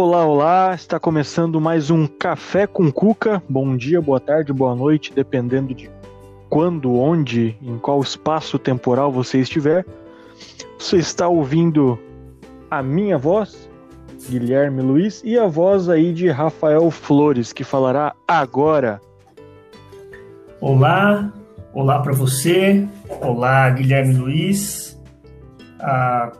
Olá, olá! Está começando mais um Café com Cuca. Bom dia, boa tarde, boa noite, dependendo de quando, onde, em qual espaço temporal você estiver. Você está ouvindo a minha voz, Guilherme Luiz, e a voz aí de Rafael Flores, que falará agora. Olá, olá para você, olá Guilherme Luiz. Ah,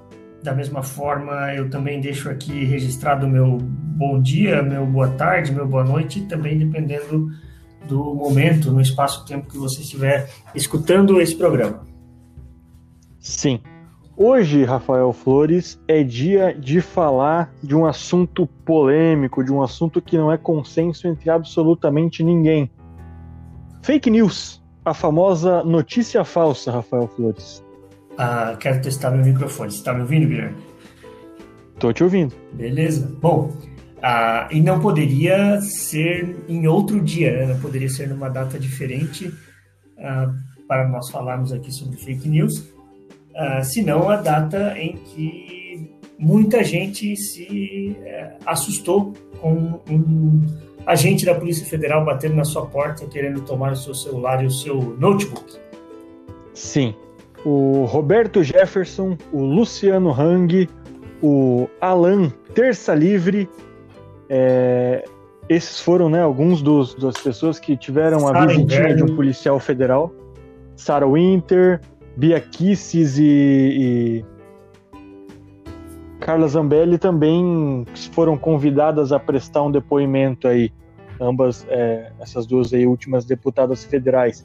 da mesma forma, eu também deixo aqui registrado meu bom dia, meu boa tarde, meu boa noite, também dependendo do momento, no espaço-tempo que você estiver escutando esse programa. Sim. Hoje, Rafael Flores, é dia de falar de um assunto polêmico, de um assunto que não é consenso entre absolutamente ninguém. Fake news, a famosa notícia falsa, Rafael Flores. Ah, quero testar meu microfone. Você está me ouvindo, Guilherme? Tô te ouvindo. Beleza. Bom, ah, e não poderia ser em outro dia, né? Não poderia ser numa data diferente ah, para nós falarmos aqui sobre fake news, ah, senão a data em que muita gente se eh, assustou com um agente da Polícia Federal batendo na sua porta querendo tomar o seu celular e o seu notebook. Sim, o Roberto Jefferson, o Luciano Hang, o Alan Terça Livre. É, esses foram né, alguns dos, das pessoas que tiveram a Sarah visitinha Inverno. de um policial federal. Sarah Winter, Bia Kisses e, e Carla Zambelli também foram convidadas a prestar um depoimento aí. Ambas, é, essas duas aí últimas deputadas federais.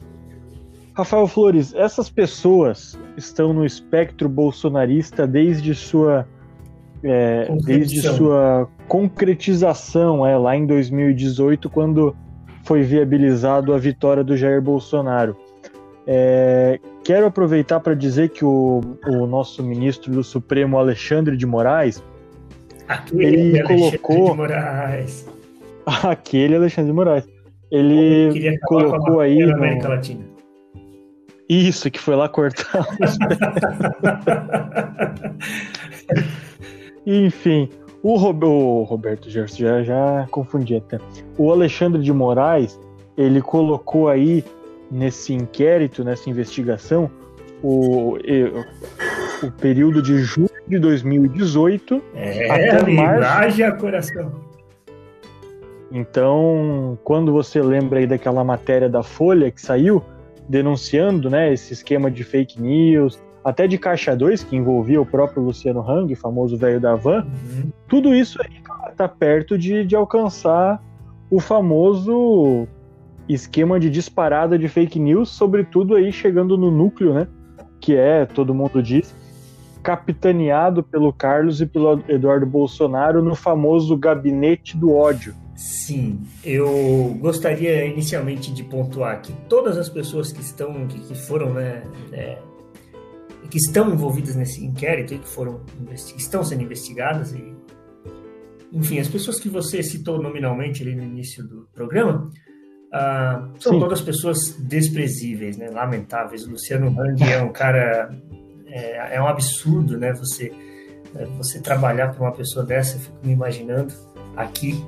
Rafael Flores, essas pessoas estão no espectro bolsonarista desde sua é, desde sua concretização é, lá em 2018, quando foi viabilizado a vitória do Jair Bolsonaro. É, quero aproveitar para dizer que o, o, nosso ministro do Supremo, Alexandre de Moraes, aquele ele Alexandre colocou de Moraes. aquele Alexandre de Moraes, ele colocou aí na América Latina isso, que foi lá cortar. Enfim, o, Rob... o Roberto Gerson já, já confundi até. O Alexandre de Moraes, ele colocou aí nesse inquérito, nessa investigação, o, o período de julho de 2018 é, até março. a coração. Então, quando você lembra aí daquela matéria da Folha que saiu, denunciando né, esse esquema de fake news, até de Caixa 2, que envolvia o próprio Luciano Hang, famoso velho da van, uhum. tudo isso aí está perto de, de alcançar o famoso esquema de disparada de fake news, sobretudo aí chegando no núcleo, né? Que é, todo mundo diz, capitaneado pelo Carlos e pelo Eduardo Bolsonaro no famoso gabinete do ódio. Sim, eu gostaria inicialmente de pontuar que todas as pessoas que estão, que, que foram, né, é, que estão envolvidas nesse inquérito e que foram estão sendo investigadas e, enfim, as pessoas que você citou nominalmente ali no início do programa ah, são Sim. todas pessoas desprezíveis, né, lamentáveis. O Luciano Hang é um cara, é, é um absurdo, né, você é, você trabalhar para uma pessoa dessa, eu fico me imaginando aqui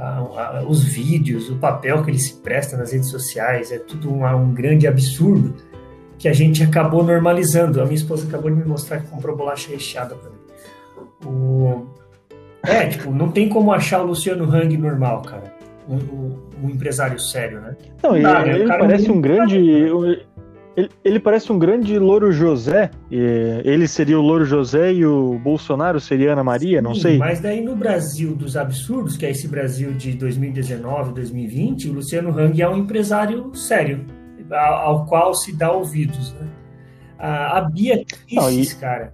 a, a, os vídeos, o papel que ele se presta nas redes sociais, é tudo um, um grande absurdo que a gente acabou normalizando. A minha esposa acabou de me mostrar que comprou bolacha recheada para mim. O... É, tipo, não tem como achar o Luciano Hang normal, cara. Um, um, um empresário sério, né? Não, ele, ele parece um grande. Ele, ele, parece um grande Louro José. ele seria o Louro José e o Bolsonaro seria Ana Maria, não Sim, sei. Mas daí no Brasil dos absurdos, que é esse Brasil de 2019, 2020, o Luciano Hang é um empresário sério, ao, qual se dá ouvidos. Né? A, Bia Kicis, cara,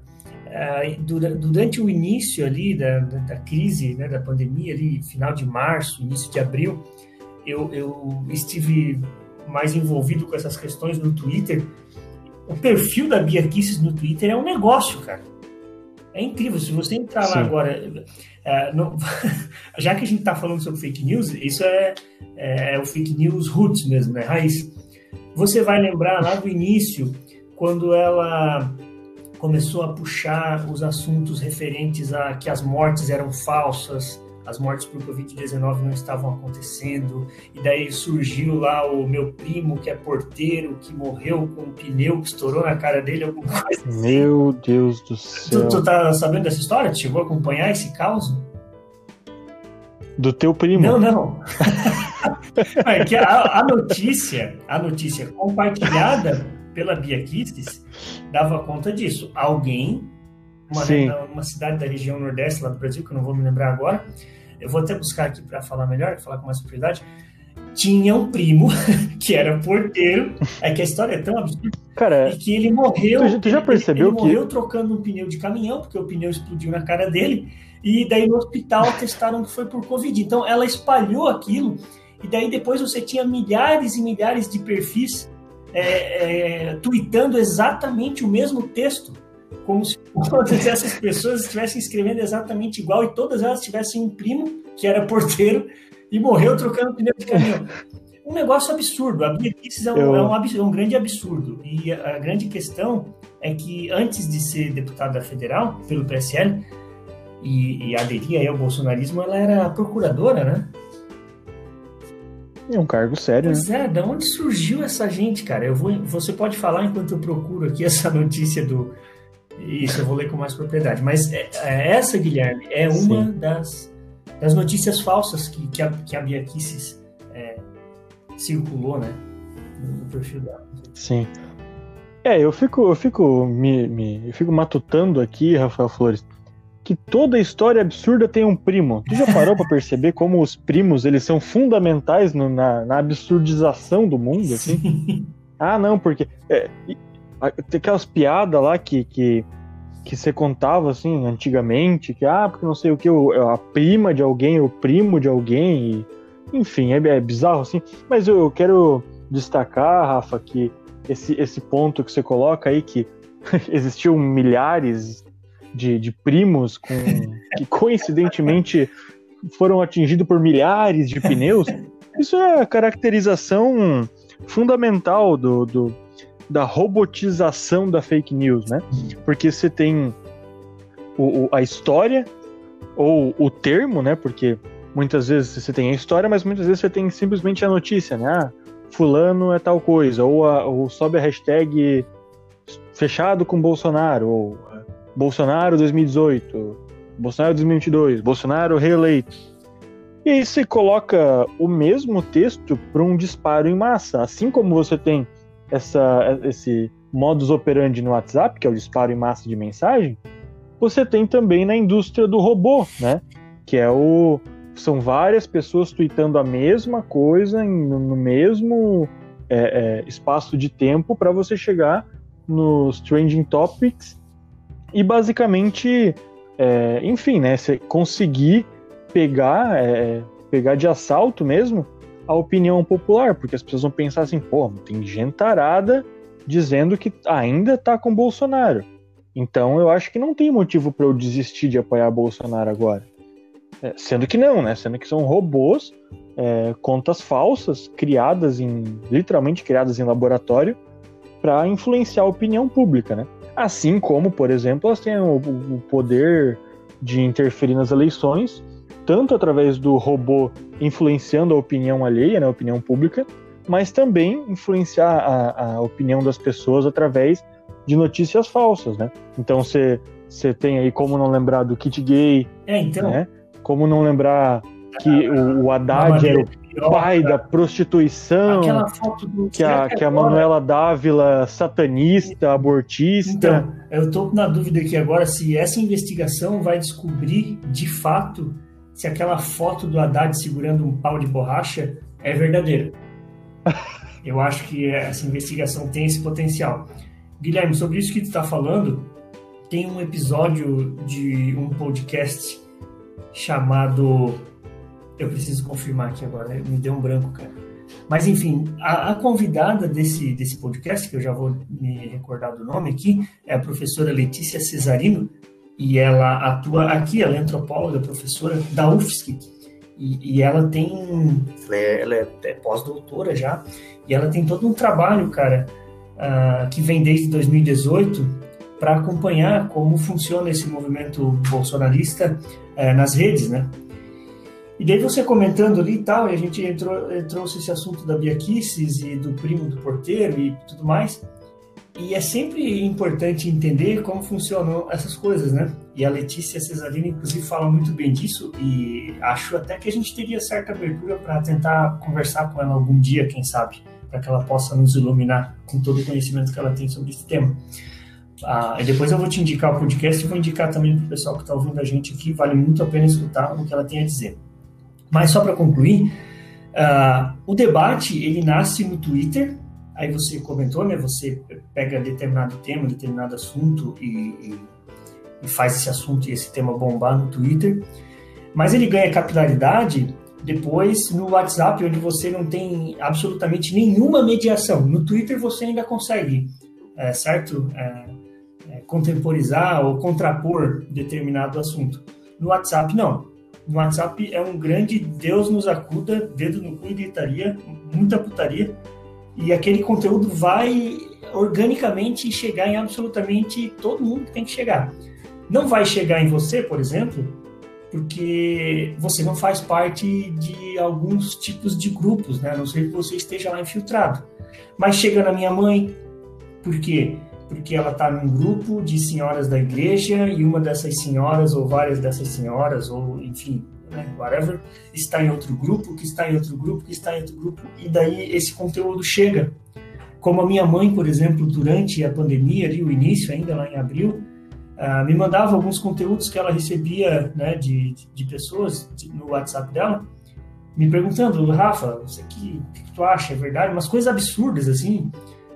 durante o início ali da, da, da crise, né, da pandemia, ali, final de março, início de abril, eu, eu estive mais envolvido com essas questões no Twitter, o perfil da Bia Kisses no Twitter é um negócio, cara. É incrível. Se você entrar Sim. lá agora. É, não, já que a gente está falando sobre fake news, isso é, é, é, o fake news roots mesmo, né? Raiz. Você vai lembrar lá do início, quando ela começou a puxar os assuntos referentes a que as mortes eram falsas, as mortes por Covid-19 não estavam acontecendo, e daí surgiu lá o meu primo, que é porteiro, que morreu com um pneu que estourou na cara dele, alguma coisa assim. Meu Deus do céu. Tu, tu tá sabendo dessa história? Tu chegou a acompanhar esse caos? Do teu primo? Não, não. é que a, a, notícia, a notícia compartilhada pela Bia Kisses dava conta disso. Alguém, uma, uma cidade da região nordeste lá do Brasil, que eu não vou me lembrar agora, eu vou até buscar aqui para falar melhor, falar com mais propriedade, tinha um primo que era porteiro, é que a história é tão absurda, Cara, e que ele morreu. Tu, tu já percebeu ele, ele que morreu trocando um pneu de caminhão, porque o pneu explodiu na cara dele, e daí no hospital testaram que foi por covid. Então ela espalhou aquilo. E daí depois você tinha milhares e milhares de perfis é, é, tweetando exatamente o mesmo texto como se todas essas pessoas estivessem escrevendo exatamente igual e todas elas tivessem um primo que era porteiro e morreu trocando pneu de caminhão. Um negócio absurdo. A Bia é um, Eu... é, um absurdo, é um, grande absurdo. E a, a, grande questão é que antes de ser deputada federal pelo PSL e, e aderir ao bolsonarismo, ela era procuradora, né? É um cargo sério, pois né? é, da onde surgiu essa gente, cara? Eu vou, você pode falar enquanto eu procuro aqui essa notícia do, isso, eu vou ler com mais propriedade. Mas é, é, essa, Guilherme, é uma das, das notícias falsas que, que, a, que a Bia Kisses é, circulou, né? No perfil dela. Sim. É, eu fico, eu fico me, me, eu fico matutando aqui, Rafael Flores, que toda história absurda tem um primo. Tu já parou para perceber como os primos eles são fundamentais no, na, na absurdização do mundo? Assim? Ah, não, porque é, tem aquelas piadas lá que, que, que você contava assim antigamente, que ah, porque não sei o que, a prima de alguém, o primo de alguém, e, enfim, é, é, bizarro assim. Mas eu, eu quero destacar, Rafa, que esse, esse ponto que você coloca aí, que existiam milhares de, de primos com, que coincidentemente foram atingidos por milhares de pneus, isso é a caracterização fundamental do, do da robotização da fake news, né? Porque você tem o, o, a história ou o termo, né? Porque muitas vezes você tem a história, mas muitas vezes você tem simplesmente a notícia, né? Ah, fulano é tal coisa, ou, a, ou sobe a hashtag fechado com Bolsonaro, ou Bolsonaro 2018, Bolsonaro 2022, Bolsonaro reeleito. E aí você coloca o mesmo texto para um disparo em massa. Assim como você tem essa, esse modus operandi no WhatsApp, que é o disparo em massa de mensagem, você tem também na indústria do robô, né? Que é o. São várias pessoas tweetando a mesma coisa no mesmo é, é, espaço de tempo para você chegar nos trending topics e basicamente, é, enfim, né? Você conseguir pegar, é, pegar de assalto mesmo a opinião popular, porque as pessoas vão pensar assim, pô, tem gente tarada dizendo que ainda tá com Bolsonaro. Então eu acho que não tem motivo para eu desistir de apoiar Bolsonaro agora. É, sendo que não, né? Sendo que são robôs, é, contas falsas, criadas em. literalmente criadas em laboratório, para influenciar a opinião pública, né? Assim como, por exemplo, elas têm o, o poder de interferir nas eleições tanto através do robô influenciando a opinião alheia, né, a opinião pública, mas também influenciar a, a opinião das pessoas através de notícias falsas, né? Então você tem aí como não lembrar do kit gay, é, então... né? Como não lembrar que o, o Haddad era o pai da prostituição, que a, que a Manuela Dávila satanista, abortista. Então, eu estou na dúvida aqui agora se essa investigação vai descobrir de fato se aquela foto do Haddad segurando um pau de borracha é verdadeira. Eu acho que essa investigação tem esse potencial. Guilherme, sobre isso que tu está falando, tem um episódio de um podcast chamado. Eu preciso confirmar aqui agora, me deu um branco, cara. Mas enfim, a, a, convidada desse, desse podcast, que eu já vou me recordar do nome aqui, é a professora Letícia Cesarino, e ela atua aqui, ela é antropóloga, professora da UFSC, e, e ela tem, ela é, ela é, pós-doutora já, e ela tem todo um trabalho, cara, uh, que vem desde 2018, para acompanhar como funciona esse movimento bolsonarista é, nas redes, né? E daí você comentando ali e tal, e a gente entrou, trouxe esse assunto da Bia Kisses e do primo do porteiro e tudo mais. E é sempre importante entender como funcionam essas coisas, né? E a Letícia Cesarina, inclusive, fala muito bem disso e acho até que a gente teria certa abertura para tentar conversar com ela algum dia, quem sabe, para que ela possa nos iluminar com todo o conhecimento que ela tem sobre esse tema. Ah, e depois eu vou te indicar o podcast e vou indicar também para o pessoal que está ouvindo a gente aqui, vale muito a pena escutar o que ela tem a dizer. Mas só para concluir, uh, o debate ele nasce no Twitter, aí você comentou, né? Você pega determinado tema, determinado assunto e, e, e faz esse assunto e esse tema bombar no Twitter. Mas ele ganha capilaridade depois no WhatsApp, onde você não tem absolutamente nenhuma mediação. No Twitter você ainda consegue, é, certo? É, é, contemporizar ou contrapor determinado assunto. No WhatsApp, não. No WhatsApp é um grande Deus nos acuda, dedo no cu e gritaria, muita putaria e aquele conteúdo vai organicamente chegar em absolutamente todo mundo que tem que chegar. Não vai chegar em você, por exemplo, porque você não faz parte de alguns tipos de grupos, né? A não ser que você esteja lá infiltrado. Mas chega na minha mãe, por quê? Porque ela está num grupo de senhoras da igreja e uma dessas senhoras, ou várias dessas senhoras, ou enfim, né, whatever, está em outro grupo, que está em outro grupo, que está em outro grupo, e daí esse conteúdo chega. Como a minha mãe, por exemplo, durante a pandemia, ali, o início ainda lá em abril, uh, me mandava alguns conteúdos que ela recebia né, de, de pessoas no WhatsApp dela, me perguntando, Rafa, o que tu acha? É verdade? Umas coisas absurdas, assim,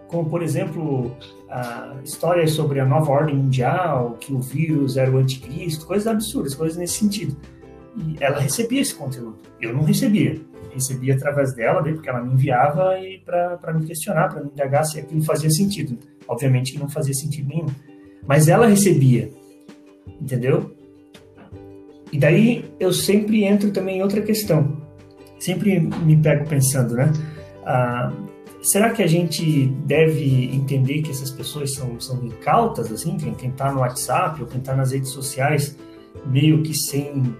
como, por exemplo, histórias sobre a nova ordem mundial, que o vírus era o anticristo, coisas absurdas, coisas nesse sentido. E ela recebia esse conteúdo. Eu não recebia. recebia através dela, porque ela me enviava para me questionar, para me indagar se aquilo fazia sentido. Obviamente que não fazia sentido nenhum. Mas ela recebia. Entendeu? E daí eu sempre entro também em outra questão. Sempre me pego pensando, né? Ah, será que a gente deve entender que essas pessoas são, são incautas, assim? Quem está no WhatsApp ou quem está nas redes sociais, meio que sem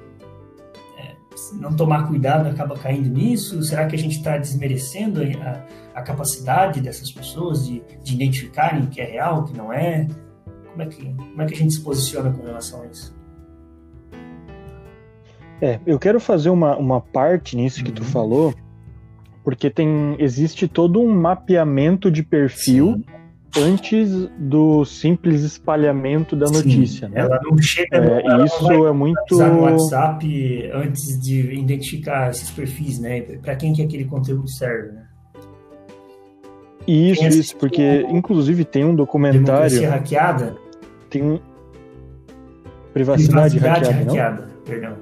não tomar cuidado acaba caindo nisso? Será que a gente está desmerecendo a, a, capacidade dessas pessoas de, de identificarem o que é real, o que não é? Como é que, como é que a gente se posiciona com relação a isso? É, eu quero fazer uma, uma parte nisso que tu uhum. falou, porque tem existe todo um mapeamento de perfil Sim antes do simples espalhamento da notícia. Sim, né? Ela não chega. É, ela isso é muito. no WhatsApp antes de identificar esses perfis, né? Para quem que aquele conteúdo serve, né? Isso, isso, porque inclusive tem um documentário. Democracia hackeada? Tem um. Privacidade, Privacidade hackeada, hackeada não? perdão.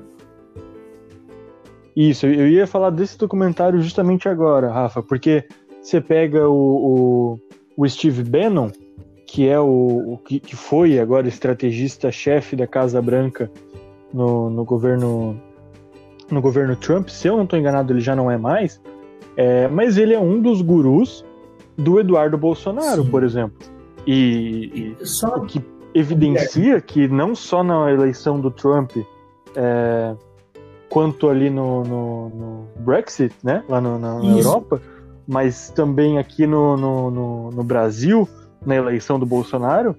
Isso, eu ia falar desse documentário justamente agora, Rafa, porque você pega o, o o Steve Bannon, que é o, o que, que, foi agora estrategista-chefe da Casa Branca no, no, governo no governo Trump, se eu não estou enganado, ele já não é mais, é, mas ele é um dos gurus do Eduardo Bolsonaro, Sim. por exemplo. E, e só... o que evidencia que não só na eleição do Trump, é, quanto ali no, no, no, Brexit, né, lá no, na, na Europa, mas também aqui no, no, no, no Brasil, na eleição do Bolsonaro,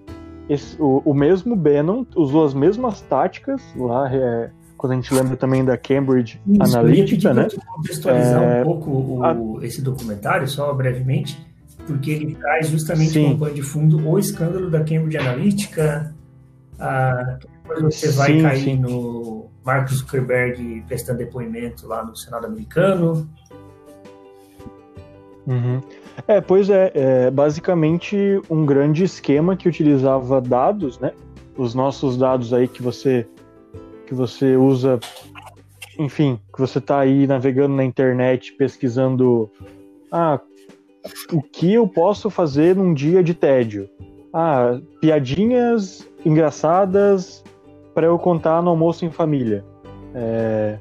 esse, o, o, mesmo Bannon usou as mesmas táticas lá, é, quando a gente lembra também da Cambridge Isso, Analytica, né? contextualizar é, um pouco o, a... esse documentário, só brevemente, porque ele traz justamente Sim. como pano de fundo o escândalo da Cambridge Analytica, a, depois você vai sim, cair sim. no Mark Zuckerberg prestando depoimento lá no Senado americano, Uhum. É, pois é, é, basicamente um grande esquema que utilizava dados, né? Os nossos dados aí que você que você usa, enfim, que você está aí navegando na internet pesquisando, ah, o que eu posso fazer num dia de tédio? Ah, piadinhas engraçadas para eu contar no almoço em família. É,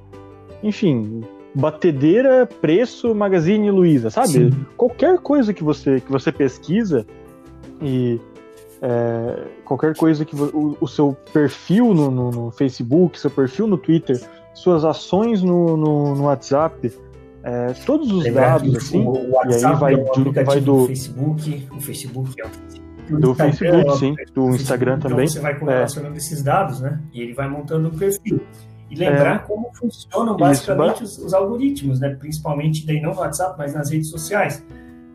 enfim, batedeira, preço, Magazine Luiza, sabe? Sim. Qualquer coisa que você que você pesquisa e é, qualquer coisa que o, o seu perfil no, no, no, Facebook, seu perfil no Twitter, suas ações no, no, no WhatsApp, é, todos os Lembrar dados assim, o WhatsApp e aí vai, é do, vai do Facebook, o Facebook é o do Facebook, sim, do Instagram então também. Você vai correlacionando é. esses dados, né? E ele vai montando um perfil. E lembrar é. como funcionam basicamente Isso, os, os, algoritmos, né? Principalmente daí não no WhatsApp, mas nas redes sociais.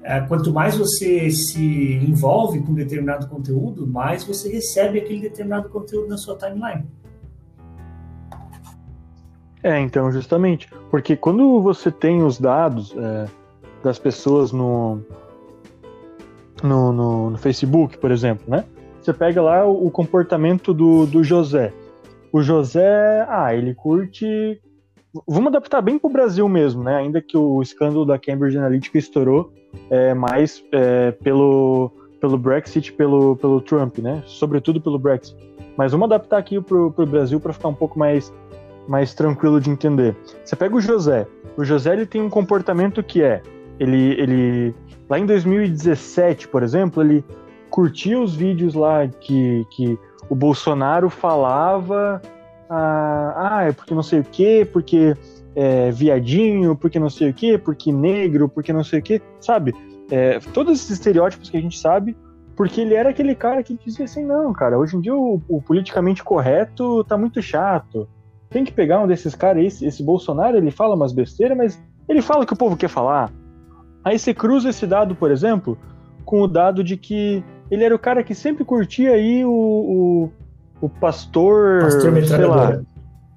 É, quanto mais você se envolve com determinado conteúdo, mais você recebe aquele determinado conteúdo na sua timeline. É, então, justamente. Porque quando você tem os dados é, das pessoas no, no, no, no, Facebook, por exemplo, né? Você pega lá o, o comportamento do, do José. O José, ah, ele curte. Vamos adaptar bem para o Brasil mesmo, né? Ainda que o escândalo da Cambridge Analytica estourou é, mais é, pelo, pelo Brexit, pelo, pelo Trump, né? Sobretudo pelo Brexit. Mas vamos adaptar aqui para o Brasil para ficar um pouco mais, mais tranquilo de entender. Você pega o José. O José ele tem um comportamento que é ele, ele lá em 2017, por exemplo, ele curtia os vídeos lá que, que o Bolsonaro falava ah, ah, é porque não sei o quê, porque é, viadinho, porque não sei o quê, porque negro, porque não sei o quê, sabe? É, todos esses estereótipos que a gente sabe, porque ele era aquele cara que dizia assim, não, cara, hoje em dia o, o politicamente correto tá muito chato. Tem que pegar um desses caras, esse, esse Bolsonaro, ele fala umas besteiras, mas ele fala o que o povo quer falar. Aí você cruza esse dado, por exemplo, com o dado de que ele era o cara que sempre curtia aí o, o, o pastor, pastor sei lá,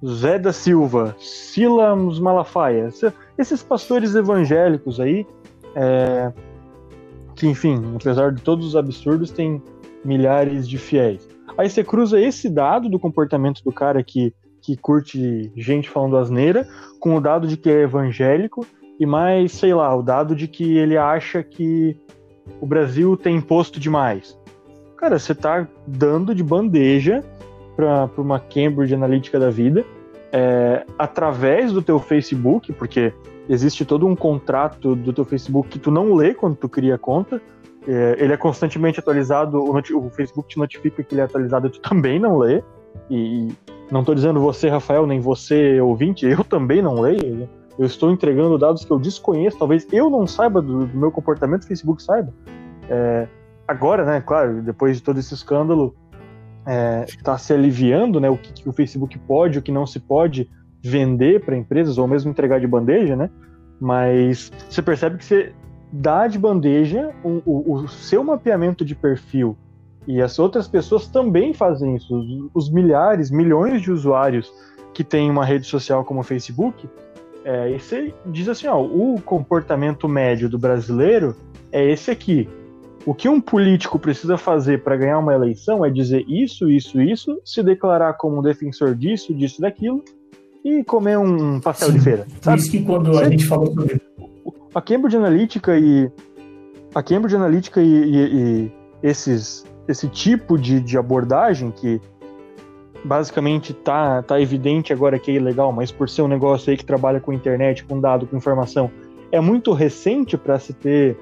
Zé da Silva, Silas Malafaia, esses pastores evangélicos aí, é, que enfim, apesar de todos os absurdos, tem milhares de fiéis. Aí você cruza esse dado do comportamento do cara que, que curte gente falando asneira, com o dado de que é evangélico, e mais, sei lá, o dado de que ele acha que o Brasil tem imposto demais. Cara, você tá dando de bandeja para uma Cambridge Analytica da vida, é, através do teu Facebook, porque existe todo um contrato do teu Facebook que tu não lê quando tu cria a conta, é, ele é constantemente atualizado, o, o, Facebook te notifica que ele é atualizado e tu também não lê, e não estou dizendo você, Rafael, nem você, ouvinte, eu também não leio, eu estou entregando dados que eu desconheço, talvez eu não saiba do, do meu comportamento, o Facebook saiba. É, agora, né, claro, depois de todo esse escândalo, está é, se aliviando, né, o que, que, o Facebook pode, o que não se pode vender para empresas ou mesmo entregar de bandeja, né? Mas você percebe que você dá de bandeja o, o, o seu mapeamento de perfil e as outras pessoas também fazem isso. Os, os milhares, milhões de usuários que têm uma rede social como o Facebook é, e você diz assim, ó, o comportamento médio do brasileiro é esse aqui. O que um político precisa fazer para ganhar uma eleição é dizer isso, isso, isso, se declarar como um defensor disso, disso, daquilo e comer um pastel Sim, de feira. Sabe? Por isso que quando você, a gente falou sobre a Cambridge Analytica e a Cambridge Analytica e, e, e esses esse tipo de, de abordagem que basicamente tá, tá evidente agora que é ilegal, mas por ser um negócio aí que trabalha com internet, com dado, com informação, é muito recente para se ter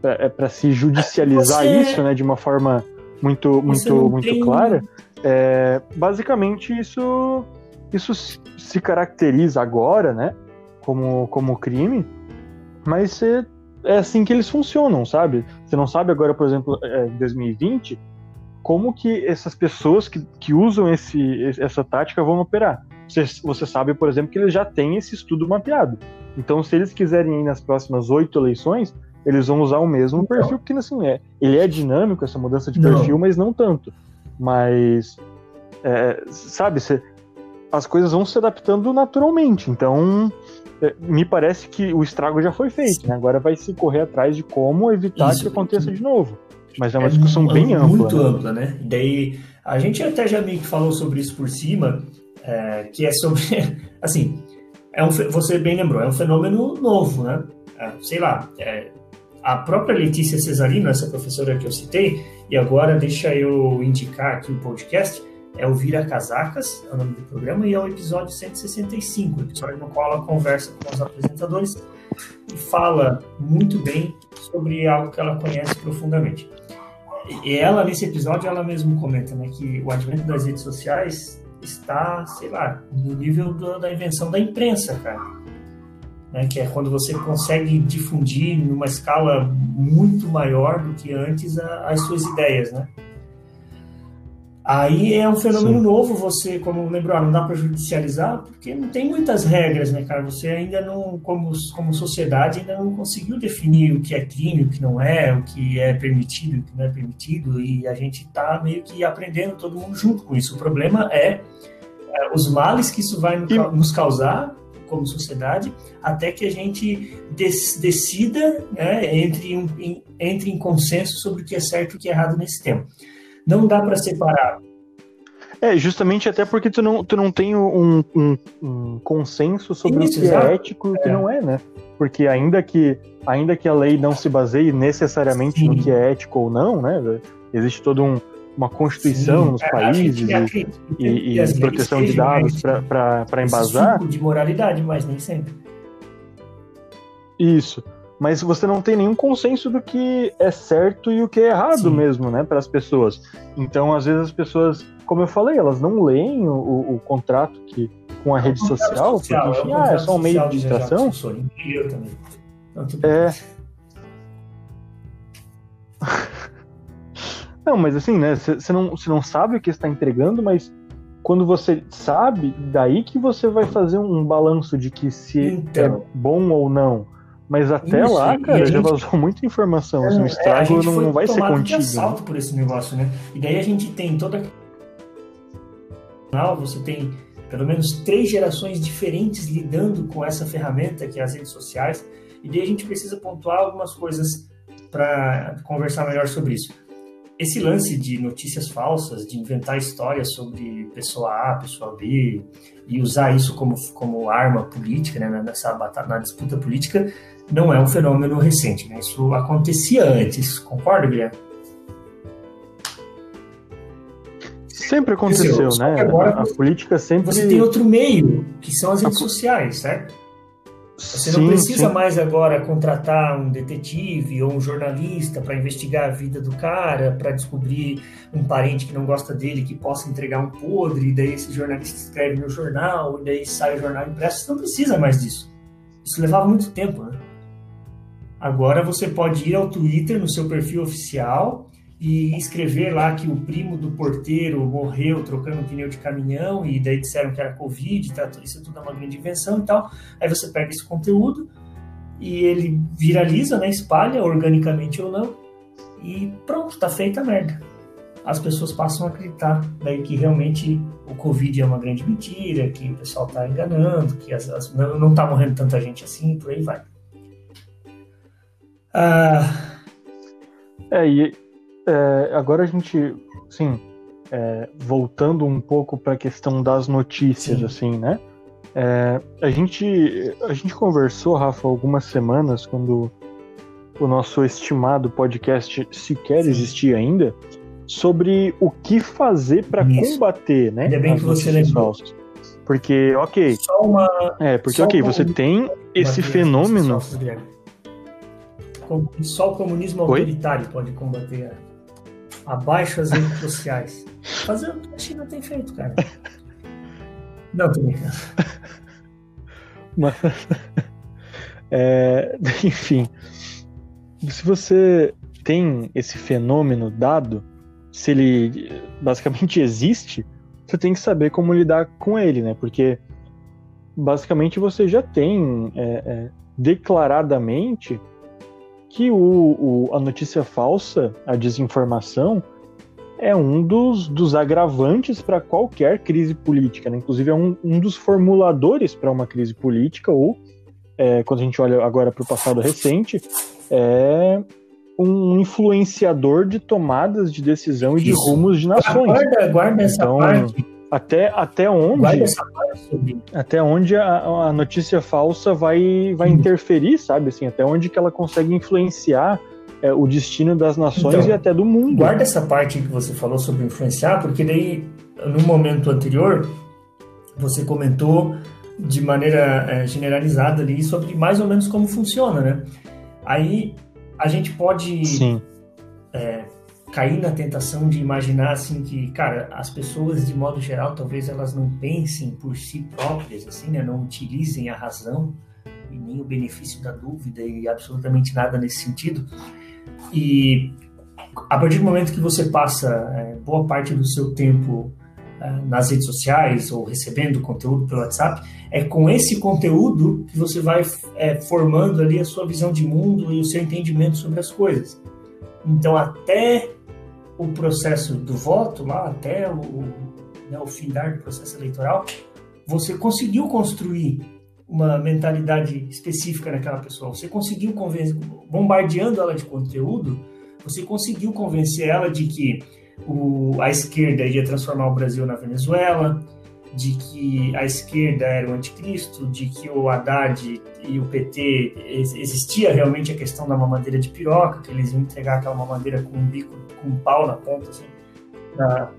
para é, se judicializar Você... isso, né, de uma forma muito muito muito tem... clara. É, basicamente isso isso se caracteriza agora, né, como como crime, mas é, é assim que eles funcionam, sabe? Você não sabe agora, por exemplo, é, em 2020 como que essas pessoas que, que usam esse, essa tática vão operar. Você, você sabe, por exemplo, que eles já têm esse estudo mapeado. Então, se eles quiserem ir nas próximas oito eleições, eles vão usar o mesmo então, perfil, porque assim, é, ele é dinâmico, essa mudança de perfil, não. mas não tanto. Mas, é, sabe, você, as coisas vão se adaptando naturalmente. Então, é, me parece que o estrago já foi feito. Né? Agora vai se correr atrás de como evitar Isso, que aconteça de novo. Mas é uma é discussão bem ampla. Muito né? ampla, né? Daí, a gente até já meio que falou sobre isso por cima, é, que é sobre, assim, é um, você bem lembrou, é um fenômeno novo, né? É, sei lá, é, a própria Letícia Cesarino, essa professora que eu citei, e agora deixa eu indicar aqui o podcast, é o Vira Casacas, é o nome do programa, e é o episódio 165, o episódio no qual ela conversa com os apresentadores e fala muito bem sobre algo que ela conhece profundamente. E ela, nesse episódio, ela mesmo comenta né, que o advento das redes sociais está, sei lá, no nível do, da invenção da imprensa, cara. Né, que é quando você consegue difundir numa escala muito maior do que antes a, as suas ideias, né? Aí é um fenômeno Sim. novo, você, como lembrou, não dá para judicializar, porque não tem muitas regras, né, cara? Você ainda não, como, como sociedade, ainda não conseguiu definir o que é crime, o que não é, o que é permitido, o que não é permitido, e a gente está meio que aprendendo todo mundo junto com isso. O problema é, é os males que isso vai nos causar como sociedade, até que a gente decida, né, entre, em, entre em consenso sobre o que é certo e o que é errado nesse tema. Não dá para separar. É, justamente até porque tu não, tu não tem um, um, um consenso sobre Isso, o que é ético e o que é. não é, né? Porque ainda que, ainda que a lei não se baseie necessariamente Sim. no que é ético ou não, né? Existe toda um, uma constituição Sim, nos é, países e, e, e proteção de dados para embasar. de moralidade, mas nem sempre. Isso mas você não tem nenhum consenso do que é certo e o que é errado Sim. mesmo, né, para as pessoas. Então, às vezes as pessoas, como eu falei, elas não leem o, o contrato que com a é rede social, social, porque enfim, é, um ah, é só um meio de distração. Eu também. Então, é. não, mas assim, né, você não, não sabe o que está entregando, mas quando você sabe, daí que você vai fazer um balanço de que se então, é bom ou não. Mas até Isso, lá, cara, gente... já vazou muita informação. É, assim, o estrago é, não, não vai ser contido. De assalto né? por esse negócio, né? E daí a gente tem toda. Você tem pelo menos três gerações diferentes lidando com essa ferramenta que é as redes sociais. E daí a gente precisa pontuar algumas coisas para conversar melhor sobre isso. Esse lance de notícias falsas, de inventar histórias sobre pessoa A, pessoa B, e usar isso como, como arma política, né, nessa batalha, na disputa política, não é um fenômeno recente, né? Isso acontecia antes, concorda, Guilherme? Sempre aconteceu, dizer, né? Agora, a política sempre. Você tem outro meio, que são as redes a... sociais, certo? Você sim, não precisa sim. mais agora contratar um detetive ou um jornalista para investigar a vida do cara, para descobrir um parente que não gosta dele, que possa entregar um podre, e daí esse jornalista escreve no jornal, e daí sai o jornal impresso. Você não precisa mais disso. Isso levava muito tempo, né? Agora você pode ir ao Twitter, no seu perfil oficial, e escrever lá que o primo do porteiro morreu trocando pneu de caminhão, e daí disseram que era Covid, tá, isso tudo é uma grande invenção e tal. Aí você pega esse conteúdo e ele viraliza, né, espalha, organicamente ou não, e pronto, tá feita a merda. As pessoas passam a acreditar daí que realmente o Covid é uma grande mentira, que o pessoal tá enganando, que as, as, não, não tá morrendo tanta gente assim, por aí vai. Ah... É, e é, agora a gente, sim, é, voltando um pouco para a questão das notícias, sim. assim, né? É, a gente a gente conversou, Rafa, algumas semanas quando o nosso estimado podcast sequer sim. existia ainda, sobre o que fazer para combater, né? Ainda bem que você lembrou. Falsas. Porque, ok. Só uma, é, porque, ok, você tem esse fenômeno. Só o comunismo Oi? autoritário pode combater abaixo as redes sociais. Fazer o que a China tem feito, cara. Não, tô brincando. Mas, é, enfim, se você tem esse fenômeno dado, se ele basicamente existe, você tem que saber como lidar com ele, né? Porque basicamente você já tem é, é, declaradamente que o, o, a notícia falsa, a desinformação, é um dos, dos agravantes para qualquer crise política, né? inclusive é um, um dos formuladores para uma crise política, ou, é, quando a gente olha agora para o passado recente, é um influenciador de tomadas de decisão e de rumos de nações. Guarda, guarda essa então, parte até, até onde até onde a, a, notícia falsa vai, vai interferir, sabe? Assim, até onde que ela consegue influenciar é, o destino das nações então, e até do mundo. Guarda essa parte que você falou sobre influenciar, porque daí, no momento anterior, você comentou de maneira é, generalizada ali sobre mais ou menos como funciona, né? Aí a gente pode Sim. É, cair na tentação de imaginar assim que, cara, as pessoas de modo geral talvez elas não pensem por si próprias, assim, né? Não utilizem a razão e nem o benefício da dúvida e absolutamente nada nesse sentido. E a partir do momento que você passa é, boa parte do seu tempo é, nas redes sociais ou recebendo conteúdo pelo WhatsApp, é com esse conteúdo que você vai é, formando ali a sua visão de mundo e o seu entendimento sobre as coisas. Então, até o processo do voto, lá até o, né, o findar do processo eleitoral, você conseguiu construir uma mentalidade específica naquela pessoa. Você conseguiu convencer, bombardeando ela de conteúdo, você conseguiu convencer ela de que o, a esquerda ia transformar o Brasil na Venezuela, de que a esquerda era o anticristo, de que o Haddad e o PT existia realmente a questão da mamadeira de piroca, que eles iam entregar aquela mamadeira com um bico, com um pau na ponta, assim, para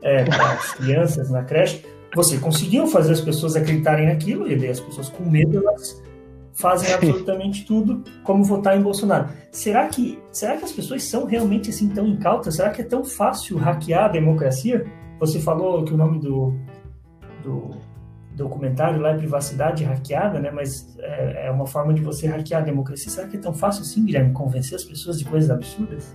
é, as crianças na creche. Você conseguiu fazer as pessoas acreditarem naquilo, e daí as pessoas com medo, elas fazem absolutamente tudo como votar em Bolsonaro. Será que, será que as pessoas são realmente assim tão incautas? Será que é tão fácil hackear a democracia? Você falou que o nome do, do documentário lá é privacidade hackeada, né? Mas é, é, uma forma de você hackear a democracia. Será que é tão fácil assim, Guilherme, convencer as pessoas de coisas absurdas?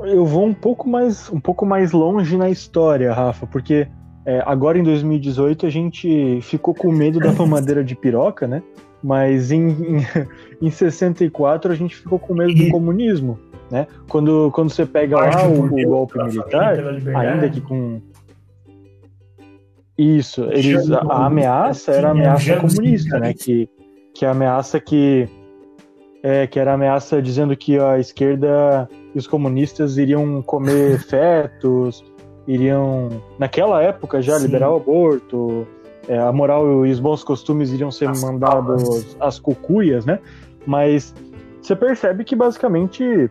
Eu vou um pouco mais, um pouco mais longe na história, Rafa, porque é, agora em 2018 a gente ficou com medo da mamadeira de piroca, né? Mas em, em, em 64 a gente ficou com medo do comunismo, né? Quando, quando você pega lá o, o golpe militar, ainda que com isso, eles, a ameaça era a ameaça comunista, né? Que, que a ameaça que é, que era a ameaça dizendo que a esquerda e os comunistas iriam comer fetos, iriam naquela época já Sim. liberar o aborto, é, a moral e os bons costumes iriam ser as mandados às cucuias, né? Mas você percebe que basicamente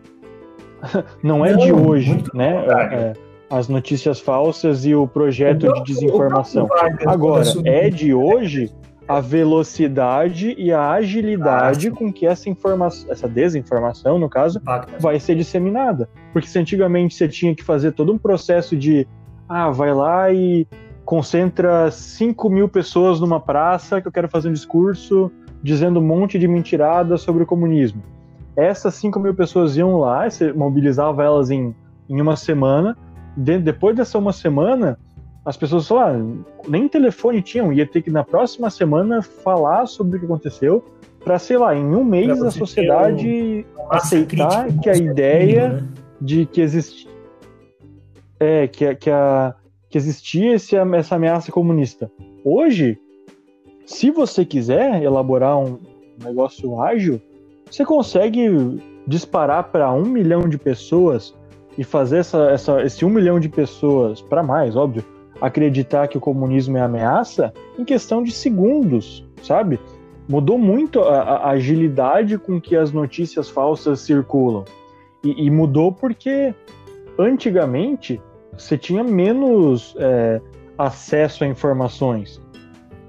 não é não, de hoje, né? É, as notícias falsas e o projeto de desinformação. Agora, é de hoje a velocidade e a agilidade ah, com que essa informação, essa desinformação, no caso, vai ser disseminada. Porque se antigamente você tinha que fazer todo um processo de ah, vai lá e concentra 5 mil pessoas numa praça que eu quero fazer um discurso dizendo um monte de mentirada sobre o comunismo. Essas 5 mil pessoas iam lá, você mobilizava elas em, em uma semana, de, depois dessa uma semana, as pessoas, sei lá, nem telefone tinham, ia ter que na próxima semana falar sobre o que aconteceu, para sei lá, em um mês a sociedade aceitar que a ideia né? de que existe é que, que, a, que existia esse, essa ameaça comunista. Hoje, se você quiser elaborar um negócio ágil, você consegue disparar para um milhão de pessoas e fazer essa, essa, esse um milhão de pessoas, para mais, óbvio, acreditar que o comunismo é ameaça em questão de segundos, sabe? Mudou muito a, a agilidade com que as notícias falsas circulam. E, e mudou porque antigamente você tinha menos é, acesso a informações.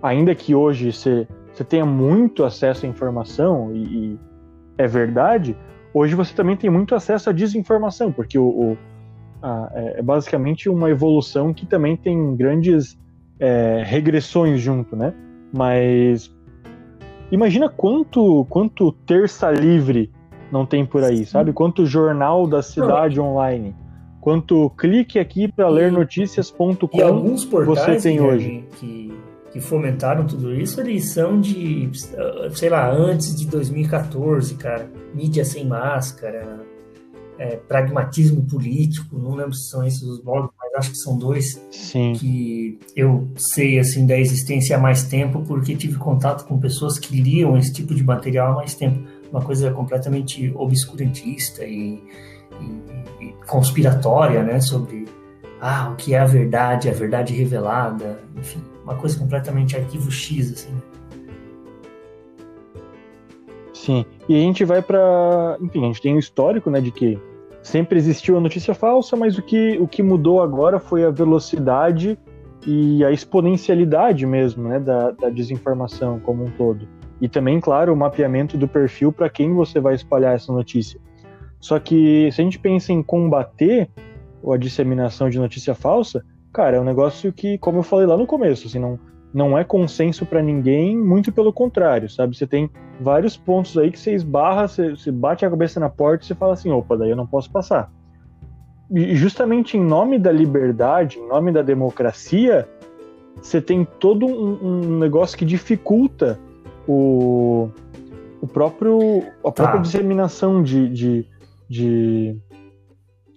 Ainda que hoje você, você tenha muito acesso à informação, e, e é verdade, hoje você também tem muito acesso à desinformação, porque o, o a, é, é basicamente uma evolução que também tem grandes é, regressões junto, né? Mas imagina quanto quanto terça livre não tem por aí, Sim. sabe? Quanto jornal da cidade não. online, quanto clique aqui para ler notícias.com você tem hoje. Que, que fomentaram tudo isso, eles são de, sei lá, antes de 2014, cara. Mídia sem máscara, é, pragmatismo político, não lembro se são esses os blogs, mas acho que são dois Sim. que eu sei assim da existência há mais tempo porque tive contato com pessoas que liam esse tipo de material há mais tempo. Uma coisa completamente obscurantista e, e, e conspiratória, né, sobre ah, o que é a verdade, a verdade revelada, enfim, uma coisa completamente arquivo X assim. Né? Sim. E a gente vai para, enfim, a gente tem um histórico, né, de que sempre existiu a notícia falsa, mas o que, o que mudou agora foi a velocidade e a exponencialidade mesmo, né, da, da desinformação como um todo. E também, claro, o mapeamento do perfil para quem você vai espalhar essa notícia. Só que se a gente pensa em combater a disseminação de notícia falsa, cara, é um negócio que, como eu falei lá no começo, assim, não, não é consenso para ninguém, muito pelo contrário, sabe? Você tem vários pontos aí que você esbarra, você, você bate a cabeça na porta e você fala assim, opa, daí eu não posso passar. E justamente em nome da liberdade, em nome da democracia, você tem todo um, um negócio que dificulta o, o próprio, a própria tá. disseminação de, de, de,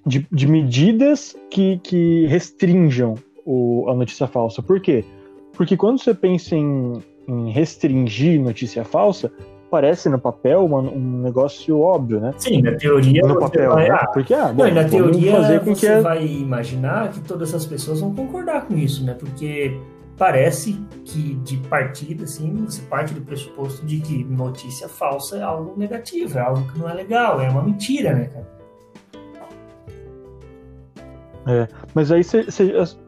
de, de medidas que, que restringam o, a notícia falsa. Por quê? Porque quando você pensa em, em restringir notícia falsa, parece no papel uma, um negócio óbvio, né? Sim, na teoria. No papel, vai, né? Porque, ah, bom, não, na teoria fazer com você que vai imaginar que todas essas pessoas vão concordar com isso, né? Porque parece que de partida, assim, você parte do pressuposto de que notícia falsa é algo negativo, é algo que não é legal, é uma mentira, né, cara? É, mas aí você,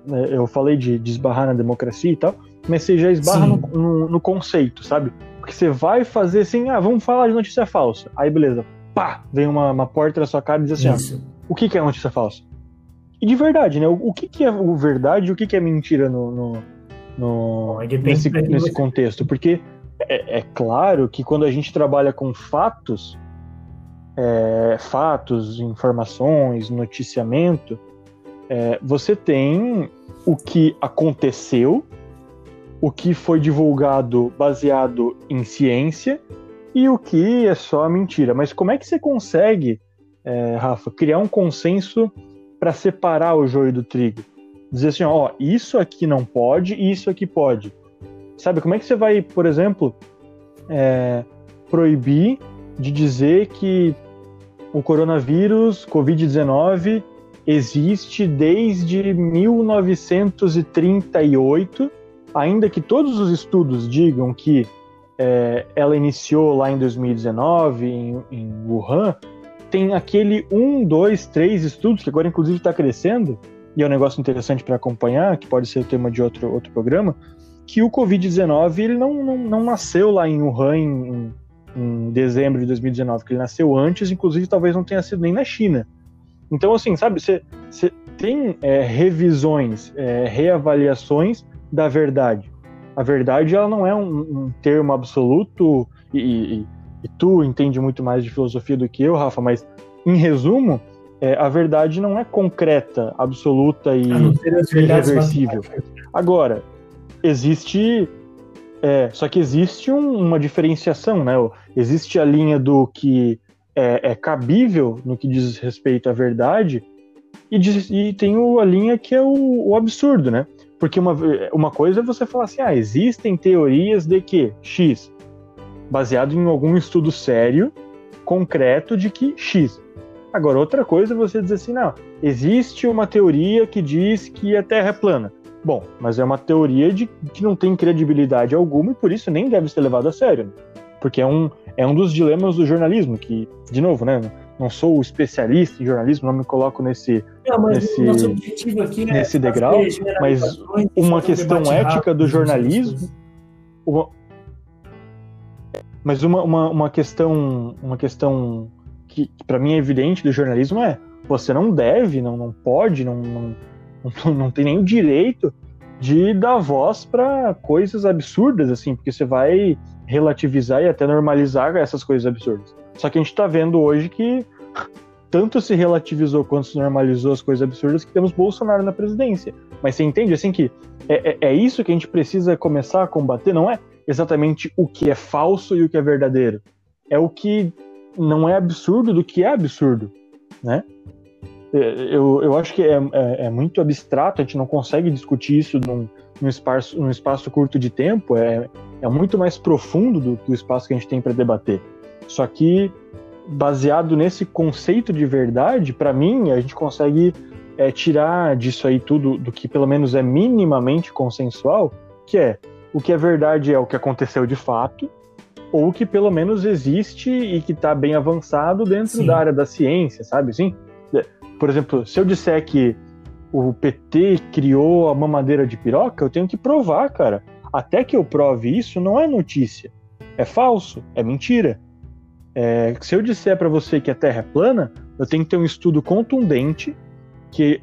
né, eu falei de, de, esbarrar na democracia e tal, mas você já esbarra no, no, no, conceito, sabe? Porque você vai fazer assim, ah, vamos falar de notícia falsa. Aí beleza, pá, vem uma, uma porta na sua cara e diz assim, ah, o que, que é notícia falsa? E de verdade, né? O, o que, que é o verdade e o que, que é mentira no, no, no nesse, nesse contexto? Porque é, é, claro que quando a gente trabalha com fatos, é, fatos, informações, noticiamento, é, você tem o que aconteceu, o que foi divulgado baseado em ciência e o que é só mentira. Mas como é que você consegue, é, Rafa, criar um consenso para separar o joio do trigo? Dizer assim, ó, isso aqui não pode e isso aqui pode. Sabe, como é que você vai, por exemplo, é, proibir de dizer que o coronavírus, Covid-19, existe desde 1938, ainda que todos os estudos digam que é, ela iniciou lá em 2019, em, em Wuhan, tem aquele um, dois, três estudos, que agora inclusive está crescendo, e é um negócio interessante para acompanhar, que pode ser o tema de outro, outro programa, que o Covid-19 ele não, não, não, nasceu lá em Wuhan em, em, dezembro de 2019, que ele nasceu antes, inclusive talvez não tenha sido nem na China. Então, assim, sabe, você tem é, revisões, é, reavaliações da verdade. A verdade, ela não é um, um termo absoluto, e, e, e, tu entende muito mais de filosofia do que eu, Rafa, mas, em resumo, é, a verdade não é concreta, absoluta e irreversível. Agora, existe. É, só que existe um, uma diferenciação, né? Existe a linha do que é, é cabível no que diz respeito à verdade, e, diz, e tem o, a linha que é o, o, absurdo, né? Porque uma, uma coisa é você falar assim, ah, existem teorias de que X, baseado em algum estudo sério, concreto de que X. Agora, outra coisa é você dizer assim, não, existe uma teoria que diz que a Terra é plana. Bom, mas é uma teoria de que não tem credibilidade alguma e por isso nem deve ser levado a sério. Né? Porque é um, é um dos dilemas do jornalismo, que, de novo, né? Não sou especialista em jornalismo, não me coloco nesse, não, nesse, é nesse degrau, mas uma questão um ética do jornalismo. Uma, mas uma, uma, uma questão uma questão que, que para mim é evidente do jornalismo é você não deve, não, não pode, não, não, não, não tem nem o direito de dar voz para coisas absurdas, assim, porque você vai relativizar e até normalizar essas coisas absurdas. Só que a gente está vendo hoje que tanto se relativizou quanto se normalizou as coisas absurdas que temos Bolsonaro na presidência. Mas você entende, assim, que é, é, é isso que a gente precisa começar a combater, não é exatamente o que é falso e o que é verdadeiro. É o que não é absurdo do que é absurdo, né? É, eu, eu acho que é, é, é, muito abstrato, a gente não consegue discutir isso num, num, espaço, num espaço curto de tempo, é, é muito mais profundo do que o espaço que a gente tem para debater. Só que, baseado nesse conceito de verdade, para mim, a gente consegue é, tirar disso aí tudo do que pelo menos é minimamente consensual, que é o que é verdade é o que aconteceu de fato, ou que pelo menos existe e que está bem avançado dentro Sim. da área da ciência, sabe? Sim por exemplo, se eu disser que o PT criou a mamadeira de piroca, eu tenho que provar, cara. Até que eu prove isso, não é notícia. É falso, é mentira. É, se eu disser para você que a Terra é plana, eu tenho que ter um estudo contundente que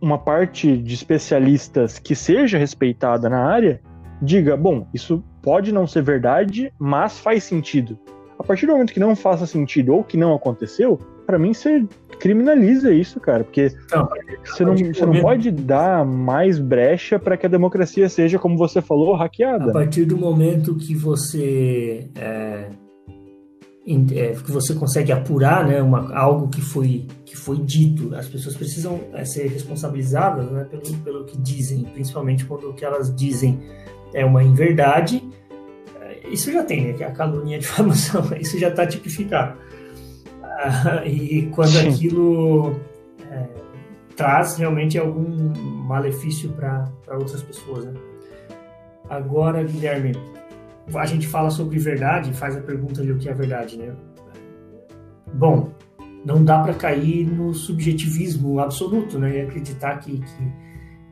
uma parte de especialistas que seja respeitada na área diga, bom, isso pode não ser verdade, mas faz sentido. A partir do momento que não faça sentido ou que não aconteceu, para mim você criminaliza isso, cara, porque não, você, não, você não pode dar mais brecha para que a democracia seja, como você falou, hackeada. A partir do momento que você é, é, que você consegue apurar, né, uma, algo que foi que foi dito, as pessoas precisam é, ser responsabilizadas, né, pelo, pelo que dizem, principalmente quando o que elas dizem é uma inverdade. É, isso já tem, né, que é a calúnia de difamação, isso já está tipificado. e quando aquilo é, traz realmente algum malefício para outras pessoas. Né? Agora, Guilherme, a gente fala sobre verdade, faz a pergunta de o que é verdade, né? Bom, não dá para cair no subjetivismo absoluto, né? E acreditar que, que,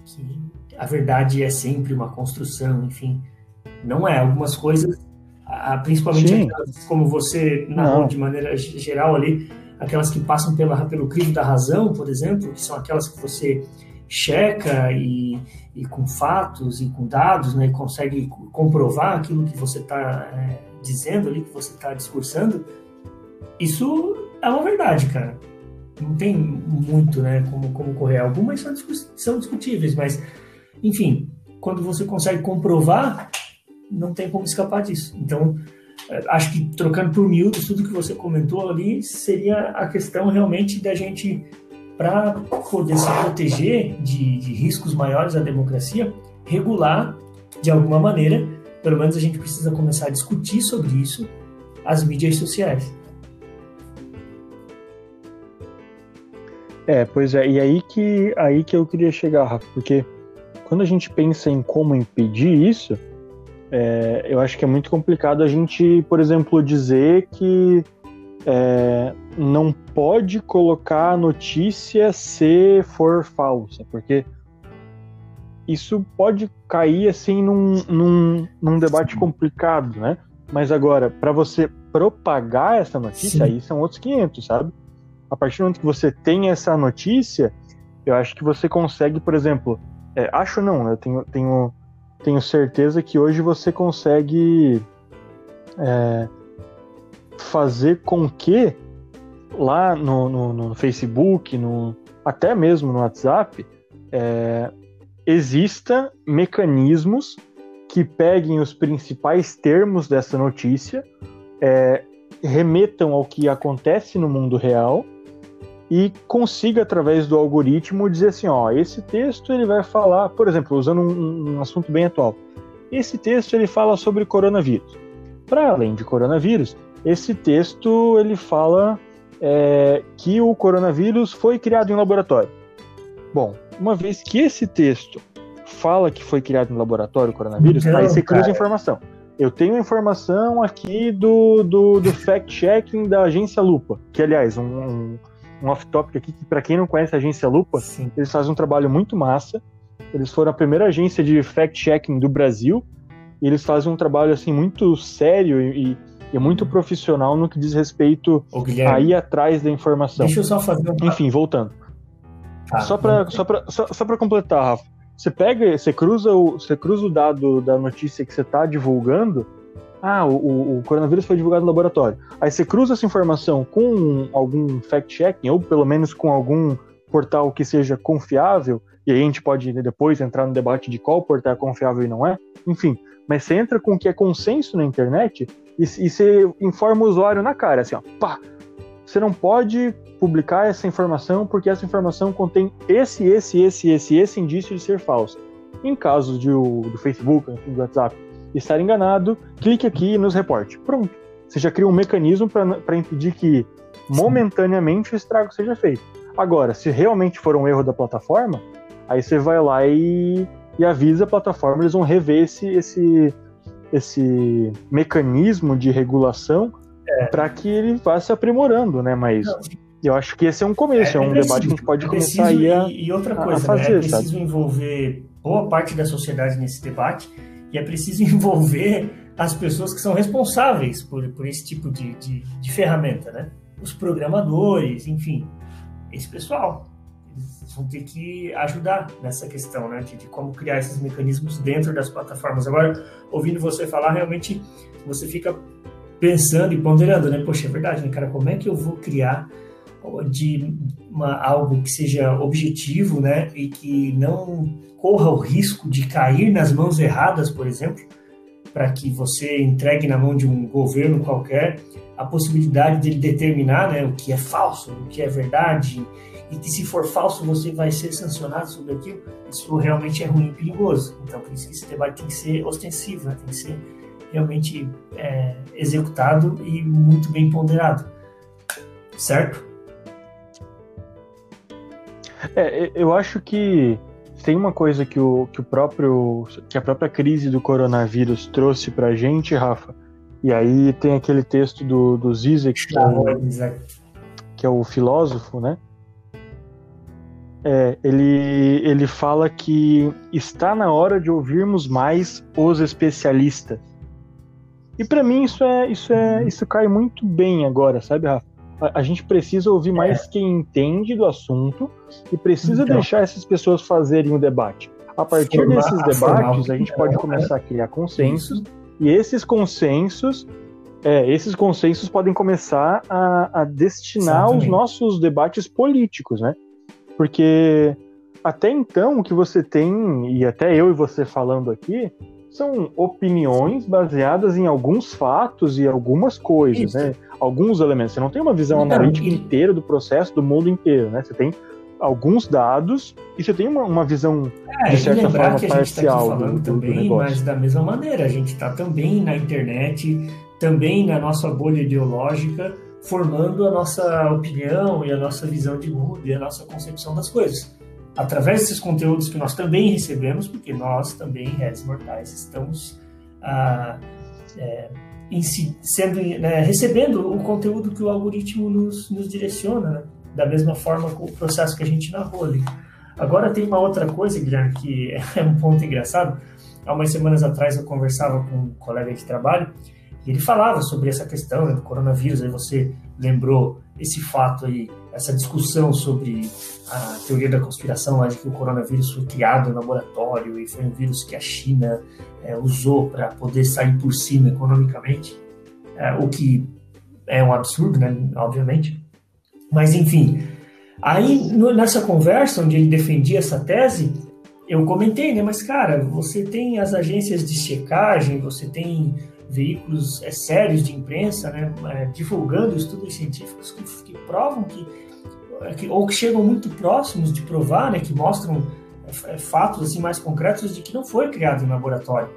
que, a verdade é sempre uma construção, enfim. Não é. Algumas coisas principalmente aquelas, como você narrou de maneira geral ali, aquelas que passam pela, pelo crivo da razão, por exemplo, que são aquelas que você checa e, e com fatos e com dados, né, e consegue comprovar aquilo que você está é, dizendo ali, que você está discursando, isso é uma verdade, cara. Não tem muito, né, como, como correr. Algumas são, são discutíveis, mas, enfim, quando você consegue comprovar, não tem como escapar disso. Então, é, acho que trocando por miúdos, tudo que você comentou ali seria a questão realmente da gente, para poder se proteger de, de riscos maiores à democracia, regular de alguma maneira, pelo menos a gente precisa começar a discutir sobre isso, as mídias sociais. É, pois é, e aí que, aí que eu queria chegar, Rafa, porque quando a gente pensa em como impedir isso, é, eu acho que é muito complicado a gente, por exemplo, dizer que é, não pode colocar a notícia se for falsa, porque isso pode cair assim num, num, num debate complicado, né? Mas agora, para você propagar essa notícia, Sim. aí são outros 500, sabe? A partir do momento que você tem essa notícia, eu acho que você consegue, por exemplo, é, acho não, eu tenho, tenho tenho certeza que hoje você consegue é, fazer com que lá no, no, no, Facebook, no, até mesmo no WhatsApp, é, exista mecanismos que peguem os principais termos dessa notícia, é, remetam ao que acontece no mundo real e consiga através do algoritmo dizer assim, ó, esse texto ele vai falar, por exemplo, usando um, um assunto bem atual, esse texto ele fala sobre coronavírus. Para além de coronavírus, esse texto ele fala é, que o coronavírus foi criado em laboratório. Bom, uma vez que esse texto fala que foi criado em laboratório o coronavírus, Não, aí você cruza informação. Eu tenho informação aqui do, do, do fact-checking da agência Lupa, que aliás, um, um um off-topic aqui, que para quem não conhece a agência Lupa, Sim. eles fazem um trabalho muito massa. Eles foram a primeira agência de fact-checking do Brasil. E eles fazem um trabalho assim muito sério e, e muito profissional no que diz respeito a ir atrás da informação. Deixa eu só fazer um... Enfim, voltando. Ah, só para só só, só completar, Rafa. Você pega, você cruza o, você cruza o dado da notícia que você está divulgando ah, o, o, coronavírus foi divulgado no laboratório. Aí você cruza essa informação com algum fact-checking, ou pelo menos com algum portal que seja confiável, e aí a gente pode depois entrar no debate de qual portal é confiável e não é, enfim. Mas você entra com o que é consenso na internet e, e você informa o usuário na cara, assim, ó, pá, você não pode publicar essa informação porque essa informação contém esse, esse, esse, esse, esse indício de ser falso. Em casos de, do Facebook, do WhatsApp, estar enganado, clique aqui e nos reporte. Pronto. Você já cria um mecanismo para impedir que momentaneamente o estrago seja feito. Agora, se realmente for um erro da plataforma, aí você vai lá e, e avisa a plataforma, eles vão rever esse, esse, esse mecanismo de regulação é. para que ele vá se aprimorando, né? Mas Não. eu acho que esse é um começo, é, é um debate que a gente pode é começar aí a, e, outra coisa, a fazer. Né? É preciso sabe? envolver boa parte da sociedade nesse debate e é preciso envolver as pessoas que são responsáveis por, por esse tipo de, de, de ferramenta, né? os programadores, enfim, esse pessoal. Eles vão ter que ajudar nessa questão, né, de, de como criar esses mecanismos dentro das plataformas. Agora, ouvindo você falar, realmente você fica pensando e ponderando, né? Poxa, é verdade, né, cara? Como é que eu vou criar de uma, algo que seja objetivo, né? E que não corra o risco de cair nas mãos erradas, por exemplo, para que você entregue na mão de um governo qualquer a possibilidade de ele determinar né, o que é falso, o que é verdade, e que se for falso você vai ser sancionado sobre aquilo, isso realmente é ruim e perigoso. Então, por isso que esse debate tem que ser ostensivo, né? tem que ser realmente é, executado e muito bem ponderado. Certo? É, eu acho que tem uma coisa que o, que o próprio que a própria crise do coronavírus trouxe para gente, Rafa. E aí tem aquele texto do, do Zizek, que, é o, que é o filósofo, né? É, ele, ele fala que está na hora de ouvirmos mais os especialistas. E para mim isso é isso é isso cai muito bem agora, sabe, Rafa? A, a gente precisa ouvir mais é. quem entende do assunto e precisa então, deixar essas pessoas fazerem o debate. A partir formar, desses debates, a gente pode começar a criar consensos isso. e esses consensos é, esses consensos podem começar a, a destinar Exatamente. os nossos debates políticos, né? Porque até então o que você tem, e até eu e você falando aqui, são opiniões baseadas em alguns fatos e algumas coisas, Isso. né? Alguns elementos. Você não tem uma visão não, analítica e... inteira do processo, do mundo inteiro, né? Você tem alguns dados e você tem uma, uma visão é, de certa forma que a gente tá parcial tá falando do, também, do mas da mesma maneira a gente está também na internet, também na nossa bolha ideológica, formando a nossa opinião e a nossa visão de mundo e a nossa concepção das coisas através desses conteúdos que nós também recebemos, porque nós também, redes mortais, estamos ah, é, si, sendo, né, recebendo o conteúdo que o algoritmo nos, nos direciona, né? da mesma forma com o processo que a gente narrou ali. Agora tem uma outra coisa, Guilherme, que é um ponto engraçado. Há umas semanas atrás eu conversava com um colega de trabalho e ele falava sobre essa questão né, do coronavírus. Aí você lembrou esse fato aí essa discussão sobre a teoria da conspiração, lá de que o coronavírus foi criado no laboratório e foi um vírus que a China é, usou para poder sair por cima economicamente, é, o que é um absurdo, né, obviamente. Mas, enfim, aí no, nessa conversa onde ele defendia essa tese, eu comentei, né, mas cara, você tem as agências de checagem, você tem veículos é, sérios de imprensa, né, é, divulgando estudos científicos que, que provam que, é, que, ou que chegam muito próximos de provar, né, que mostram fatos assim mais concretos de que não foi criado em laboratório.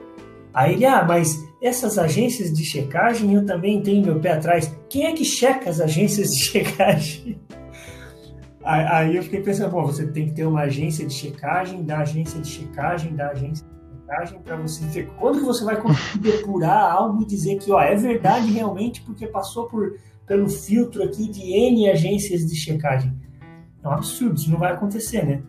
Aí ele, ah, mas essas agências de checagem eu também tenho meu pé atrás. Quem é que checa as agências de checagem? Aí eu fiquei pensando, bom, você tem que ter uma agência de checagem, da agência de checagem, da agência para você dizer quando que você vai conseguir depurar algo e dizer que ó, é verdade realmente porque passou por, pelo filtro aqui de N agências de checagem. É um absurdo, isso não vai acontecer, né?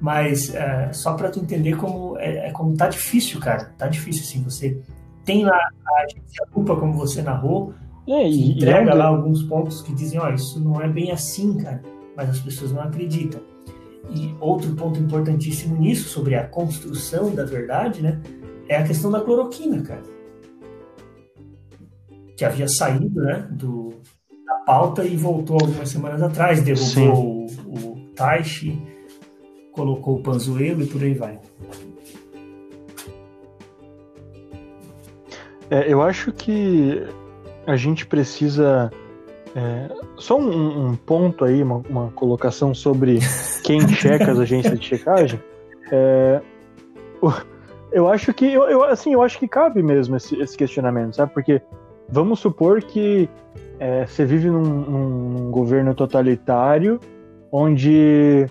Mas é, só para tu entender como é, é, como tá difícil, cara. Tá difícil, assim. Você tem lá a agência culpa, como você narrou, é, e, entrega e lá alguns pontos que dizem, ó, isso não é bem assim, cara. Mas as pessoas não acreditam. E outro ponto importantíssimo nisso, sobre a construção da verdade, né, é a questão da cloroquina, cara. Que havia saído né, do, da pauta e voltou algumas semanas atrás, derrubou Sim. o, o Taishi, colocou o Panzuelo e por aí vai. É, eu acho que a gente precisa é, só um, um, ponto aí, uma, uma, colocação sobre quem checa as agências de checagem. É, eu acho que eu, eu, assim, eu acho que cabe mesmo esse, esse questionamento, sabe? Porque vamos supor que é, você vive num, num, governo totalitário onde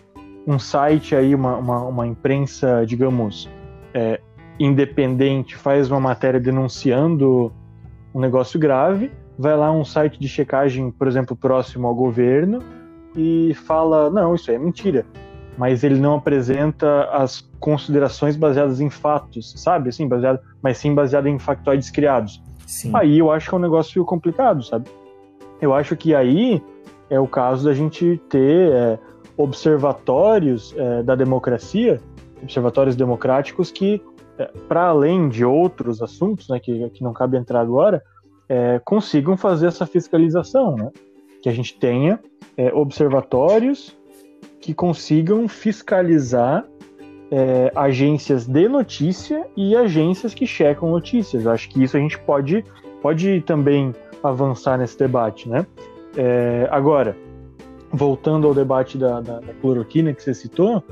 um site aí, uma, uma, uma imprensa, digamos, é, independente, faz uma matéria denunciando um negócio grave vai lá um site de checagem, por exemplo, próximo ao governo e fala: não, isso é mentira. Mas ele não apresenta as considerações baseadas em fatos, sabe? Assim, baseado, mas sim baseado em factoides criados. Sim. Aí eu acho que é um negócio complicado, sabe? Eu acho que aí é o caso da gente ter é, observatórios é, da democracia, observatórios democráticos que, é, para além de outros assuntos, né, que, que não cabe entrar agora, é, consigam fazer essa fiscalização, né? que a gente tenha é, observatórios que consigam fiscalizar é, agências de notícia e agências que checam notícias. Acho que isso a gente pode, pode também avançar nesse debate, né? É, agora, voltando ao debate da, da, da cloroquina que você citou,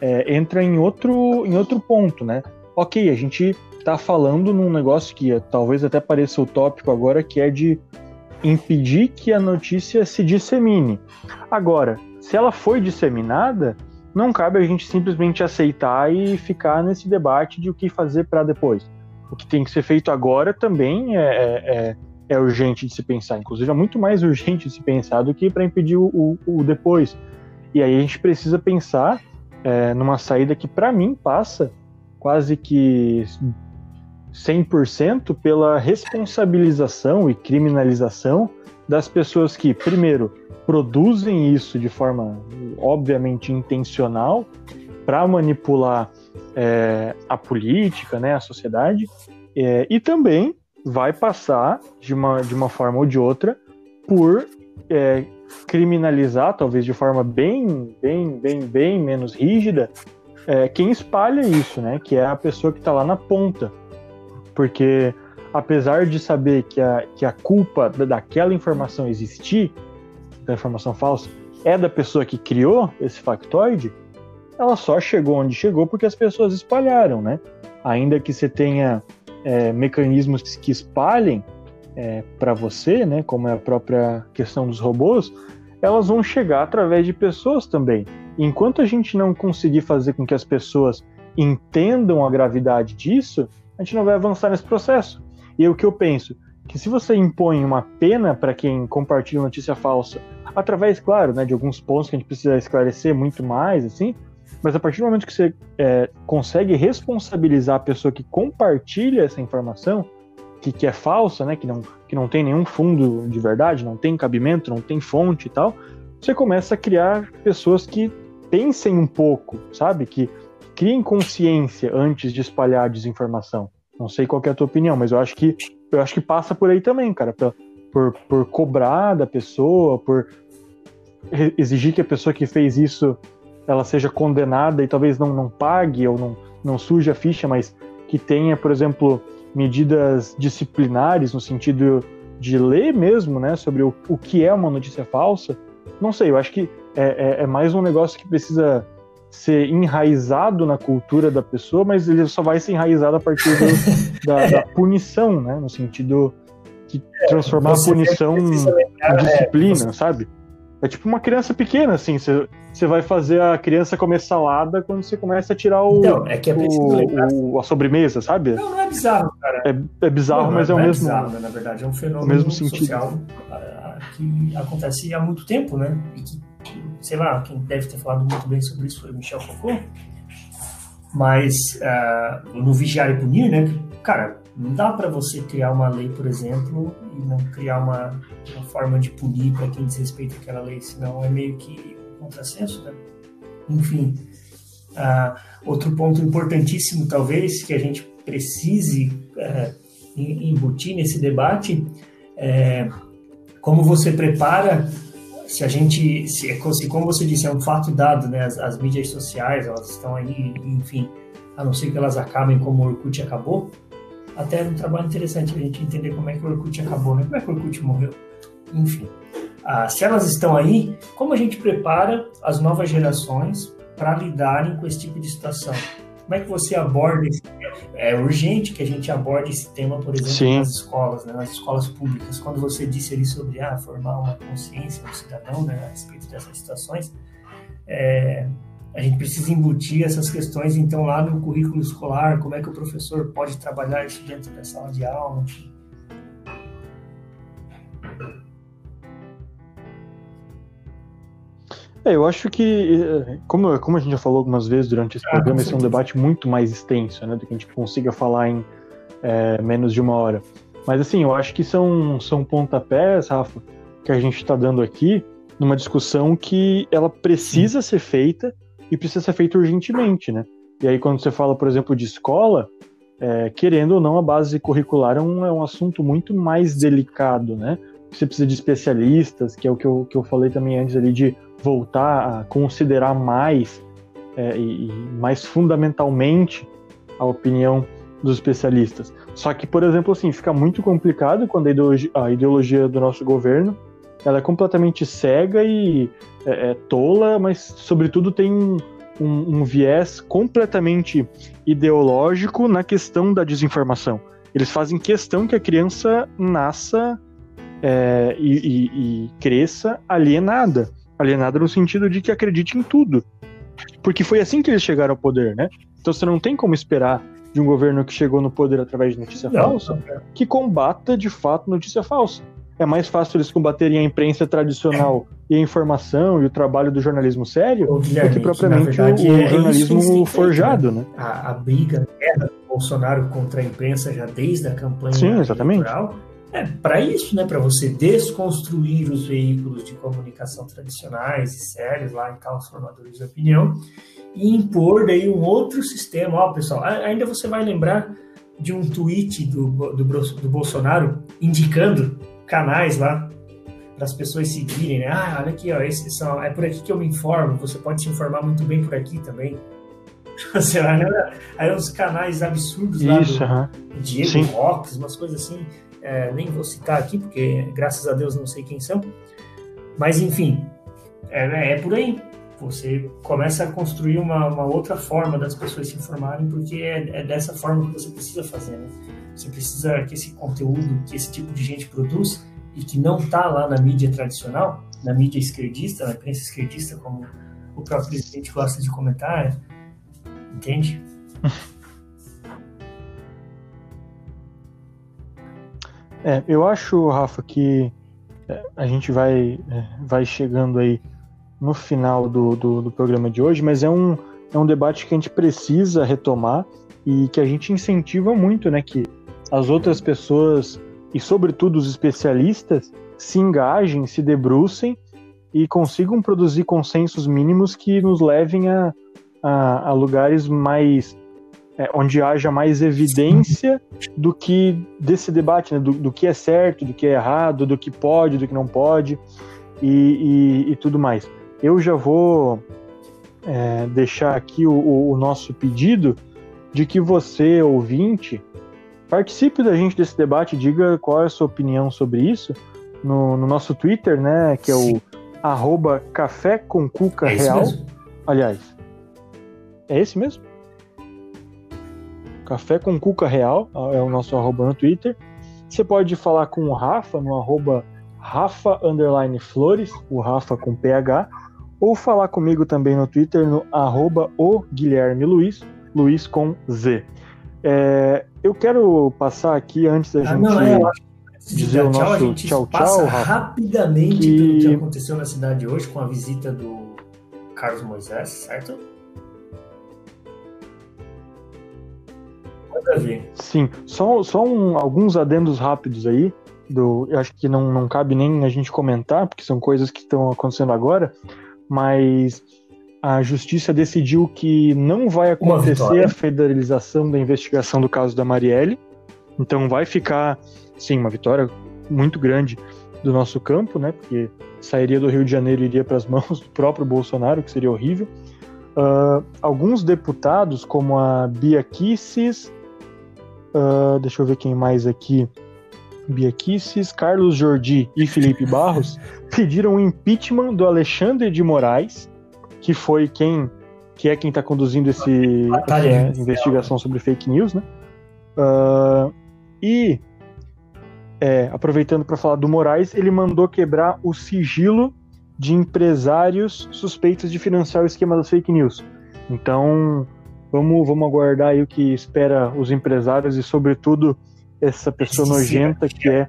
é, entra em outro, em outro ponto, né? Ok, a gente está falando num negócio que é, talvez até pareça utópico agora, que é de impedir que a notícia se dissemine. Agora, se ela foi disseminada, não cabe a gente simplesmente aceitar e ficar nesse debate de o que fazer para depois. O que tem que ser feito agora também é, é, é é urgente de se pensar. Inclusive, é muito mais urgente de se pensar do que para impedir o, o, o, depois. E aí a gente precisa pensar é, numa saída que, para mim, passa quase que 100% pela responsabilização e criminalização das pessoas que, primeiro, produzem isso de forma obviamente intencional para manipular é, a política, né, a sociedade, é, e também vai passar de uma, de uma forma ou de outra por é, criminalizar, talvez de forma bem, bem, bem, bem menos rígida, é, quem espalha isso, né? Que é a pessoa que está lá na ponta. Porque apesar de saber que a, que a culpa daquela informação existir, da informação falsa, é da pessoa que criou esse factoide, ela só chegou onde chegou porque as pessoas espalharam, né? Ainda que você tenha é, mecanismos que espalhem é, para você, né, como é a própria questão dos robôs, elas vão chegar através de pessoas também. Enquanto a gente não conseguir fazer com que as pessoas entendam a gravidade disso, a gente não vai avançar nesse processo. E é o que eu penso, que se você impõe uma pena para quem compartilha notícia falsa, através, claro, né, de alguns pontos que a gente precisa esclarecer muito mais, assim, mas a partir do momento que você é, consegue responsabilizar a pessoa que compartilha essa informação, que, que é falsa, né, que, não, que não tem nenhum fundo de verdade, não tem cabimento, não tem fonte e tal, você começa a criar pessoas que pensem um pouco, sabe? Que criem consciência antes de espalhar desinformação. Não sei qual é a tua opinião, mas eu acho que eu acho que passa por aí também, cara, por, por, por cobrar da pessoa, por exigir que a pessoa que fez isso ela seja condenada e talvez não, não pague ou não, não suje a ficha, mas que tenha, por exemplo, medidas disciplinares no sentido de ler mesmo, né, sobre o, o que é uma notícia falsa. Não sei, eu acho que é, é, é mais um negócio que precisa ser enraizado na cultura da pessoa, mas ele só vai ser enraizado a partir do, da, da, punição, né, no sentido de transformar a punição em disciplina, é, sabe? É tipo uma criança pequena, assim. Você vai fazer a criança comer salada quando você começa a tirar o, então, é que é o, o, a sobremesa, sabe? Não, não é bizarro, cara. É, é bizarro, não, mas é, é o mesmo. É bizarro, né? Na verdade, é um fenômeno mesmo social uh, que acontece há muito tempo, né? E que, sei lá, quem deve ter falado muito bem sobre isso foi o Michel Foucault. Mas uh, no Vigiar e Punir, né? Cara, não dá para você criar uma lei, por exemplo, e não criar uma, uma forma de punir para quem desrespeita aquela lei, senão é meio que um contrassenso, né? Enfim, uh, outro ponto importantíssimo, talvez, que a gente precise uh, embutir nesse debate é como você prepara se a gente, se, se como você disse, é um fato dado, né? As, as mídias sociais, elas estão aí, enfim, a não ser que elas acabem como o Orkut acabou, até um trabalho interessante a gente entender como é que o Orkut acabou, né? Como é que o Orkut morreu. Enfim, ah, se elas estão aí, como a gente prepara as novas gerações para lidarem com esse tipo de situação? Como é que você aborda esse É urgente que a gente aborde esse tema, por exemplo, Sim. nas escolas, né, nas escolas públicas. Quando você disse ali sobre ah, formar uma consciência do cidadão né, a respeito dessas situações, é, a gente precisa embutir essas questões, então, lá no currículo escolar, como é que o professor pode trabalhar isso dentro da sala de aula, enfim. É, eu acho que, como, como a gente já falou algumas vezes durante esse ah, programa, esse é um debate muito mais extenso, né, do que a gente consiga falar em é, menos de uma hora. Mas assim, eu acho que são, são pontapés, Rafa, que a gente está dando aqui, numa discussão que ela precisa ser feita e precisa ser feita urgentemente, né? E aí quando você fala, por exemplo, de escola, é, querendo ou não, a base curricular é um, é um assunto muito mais delicado, né? Você precisa de especialistas, que é o que eu, que eu falei também antes ali, de voltar a considerar mais é, e, e mais fundamentalmente a opinião dos especialistas. Só que, por exemplo, assim, fica muito complicado quando a ideologia, a ideologia do nosso governo ela é completamente cega e é, é tola, mas, sobretudo, tem um, um, viés completamente ideológico na questão da desinformação. Eles fazem questão que a criança nasça é, e, e, e cresça alienada. Alienada no sentido de que acredite em tudo. Porque foi assim que eles chegaram ao poder, né? Então você não tem como esperar de um governo que chegou no poder através de notícia não, falsa não. que combata de fato notícia falsa. É mais fácil eles combaterem a imprensa tradicional é. e a informação e o trabalho do jornalismo sério do que propriamente verdade, o, é jornalismo forjado, né? A, a briga, a guerra do Bolsonaro contra a imprensa já desde a campanha Sim, exatamente. É para isso, né? Para você desconstruir os veículos de comunicação tradicionais e sérios lá em tal formadores de opinião e impor daí um outro sistema. Ó, pessoal, ainda você vai lembrar de um tweet do, do, do Bolsonaro indicando canais lá para as pessoas seguirem, né? Ah, olha aqui, ó, esses são, é por aqui que eu me informo. Você pode se informar muito bem por aqui também. Você vai, né? Aí uns canais absurdos lá Isso, do uh -huh. Diego Sim. Rocks, umas coisas assim. É, nem vou citar aqui, porque graças a Deus não sei quem são. Mas enfim, é, é por aí você começa a construir uma, uma, outra forma das pessoas se informarem, porque é, é, dessa forma que você precisa fazer, né? Você precisa que esse conteúdo, que esse tipo de gente produz e que não está lá na mídia tradicional, na mídia esquerdista, na imprensa esquerdista, como o próprio presidente gosta de comentar, entende? É, eu acho, Rafa, que é, a gente vai, é, vai chegando aí no final do, do, do, programa de hoje, mas é um, é um debate que a gente precisa retomar e que a gente incentiva muito, né? Que as outras pessoas, e sobretudo os especialistas, se engajem, se debrucem e consigam produzir consensos mínimos que nos levem a, a, a lugares mais. É, onde haja mais evidência do que desse debate, né, do, do que é certo, do que é errado, do que pode, do que não pode e, e, e tudo mais. Eu já vou é, deixar aqui o, o, nosso pedido de que você, ouvinte, participe da gente desse debate, diga qual é a sua opinião sobre isso no, no nosso Twitter, né? Que é o arroba café com cuca é real. Aliás, é esse mesmo? Café com Cuca Real é o nosso arroba no Twitter. Você pode falar com o Rafa no arroba Rafa Flores, o Rafa com PH ou falar comigo também no Twitter no arroba o Guilherme Luiz, Luiz com Z. É, eu quero passar aqui antes da ah, gente não, é, dizer o nosso tchau, tchau, passa tchau rapidamente que... pelo que aconteceu na cidade hoje com a visita do Carlos Moisés, certo? Sim, só, só um, alguns adendos rápidos aí. Do, eu acho que não, não cabe nem a gente comentar, porque são coisas que estão acontecendo agora mas a justiça decidiu que não vai acontecer a federalização da investigação do caso da Marielle. Então vai ficar, sim, uma vitória muito grande do nosso campo, né? Porque sairia do Rio de Janeiro e iria para as mãos do próprio Bolsonaro, que seria horrível. Uh, alguns deputados, como a Bia Kisses, uh, deixa eu ver quem mais aqui, Bia Kisses, Carlos Jordi e Felipe Barros pediram o impeachment do Alexandre de Moraes, que foi quem que é quem está conduzindo esse, essa investigação sobre fake news, né? Uh, e é, aproveitando para falar do Moraes, ele mandou quebrar o sigilo de empresários suspeitos de financiar o esquema das fake news. Então, vamos, vamos aguardar aí o que espera os empresários e, sobretudo, essa pessoa nojenta que é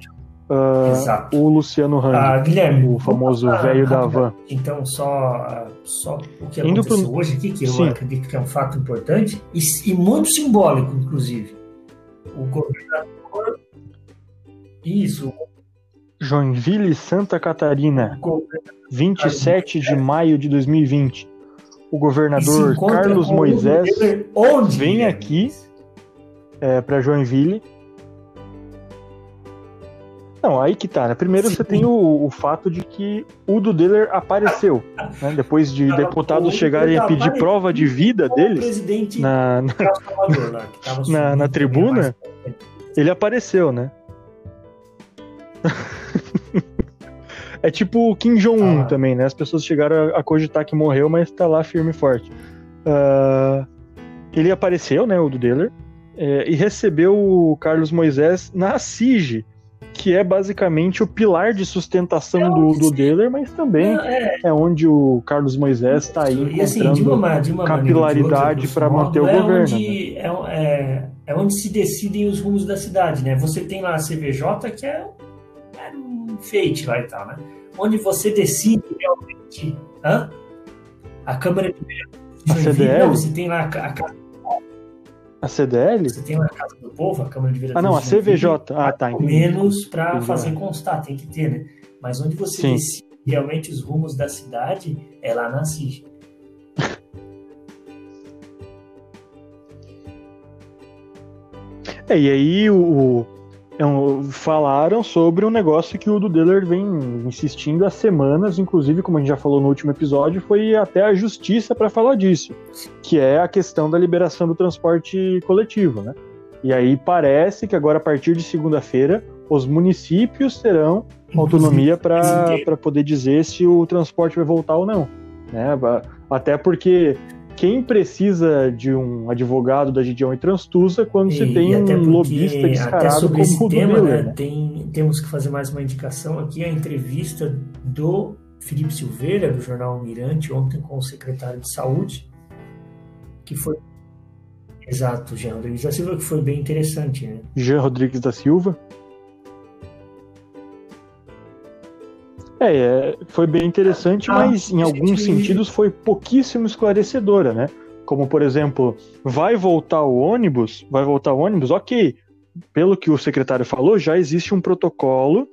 uh, o Luciano Hang, ah, Guilherme, o famoso velho da van. Então, só, só o que Indo aconteceu pro... hoje aqui, que Sim. eu acredito que é um fato importante e, e muito simbólico, inclusive. O governador. Isso. Joinville, Santa Catarina, 27 de maio de 2020. O governador Carlos Moisés onde? vem aqui é, para Joinville. Não, aí que tá. Né? Primeiro Sim. você tem o, o, fato de que o Dudeler apareceu. Né? Depois de deputados chegarem a pedir prova de vida deles na, na, na, na tribuna, ele apareceu, né? é tipo o Kim Jong-un ah. também, né? As pessoas chegaram a, cogitar que morreu, mas tá lá firme e forte. Uh, ele apareceu, né, o do Deller, é, e recebeu o Carlos Moisés na SIGE, que é basicamente o pilar de sustentação é do, do Deller, mas também é, é, onde o Carlos Moisés está aí encontrando assim, de uma, de uma capilaridade para manter o é governo. Onde, né? é, é, onde se decidem os rumos da cidade, né? Você tem lá a CVJ, que é enfeite lá e tal, né? Onde você decide realmente. Hã? A Câmara de a CDL? Não, você tem lá a, a a CDL? Você tem lá a Casa do Povo, a Câmara de Vereadores. Ah, não, a CVJ. Ah, tá. Entendi. Menos para fazer constar, tem que ter, né? Mas onde você Sim. decide realmente os rumos da cidade é lá na CIG. É, e aí o, falaram sobre um negócio que o Dudeller vem insistindo há semanas, inclusive, como a gente já falou no último episódio, foi até a justiça para falar disso, que é a questão da liberação do transporte coletivo, né? E aí parece que agora, a partir de segunda-feira, os municípios terão autonomia para poder dizer se o transporte vai voltar ou não. Né? Até porque quem precisa de um advogado da Gideon e Transtusa quando e, você tem um lobista descarado como esse o tema, Miller, né? tem, temos que fazer mais uma indicação aqui, a entrevista do Felipe Silveira, do jornal Mirante, ontem com o secretário de Saúde, que foi Exato, Jean Rodrigues da Silva, que foi bem interessante, né? Jean Rodrigues da Silva. É, é, foi bem interessante, ah, mas em alguns sentidos foi pouquíssimo esclarecedora, né? Como, por exemplo, vai voltar o ônibus? Vai voltar o ônibus? Ok. Pelo que o secretário falou, já existe um protocolo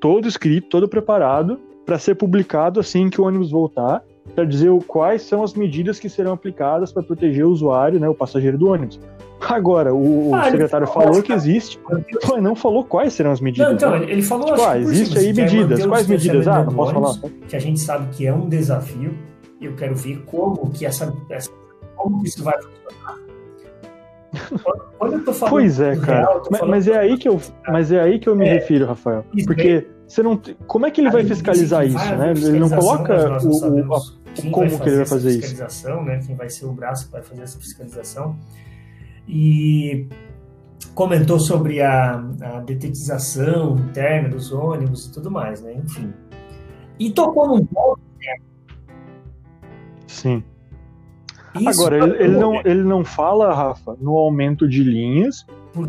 todo escrito, todo preparado para ser publicado assim que o ônibus voltar, para dizer quais são as medidas que serão aplicadas para proteger o usuário, né, o passageiro do ônibus. Agora, o, ah, secretário falou, falou que existe, mas não falou quais serão as medidas. Não, então, né? ele falou tipo, ah, existe aí medidas. Quais medidas? Ah, não posso falar. Que a gente sabe que é um desafio. Eu quero ver como que essa, essa como que isso vai funcionar. Quando eu tô falando pois é, cara. Real, mas, mas, é aí que eu, mas é aí que eu me é, refiro, Rafael. Porque você não, como é que ele vai fiscalizar isso, né? Ele não coloca o, a, como que ele vai fazer isso. Né? Quem vai ser o braço que vai fazer essa fiscalização e comentou sobre a, a detetização interna dos ônibus e tudo mais, né? Enfim. E tocou num ponto. Né? Sim. Isso Agora, ele, ele, não, ele não fala, Rafa, no aumento de linhas,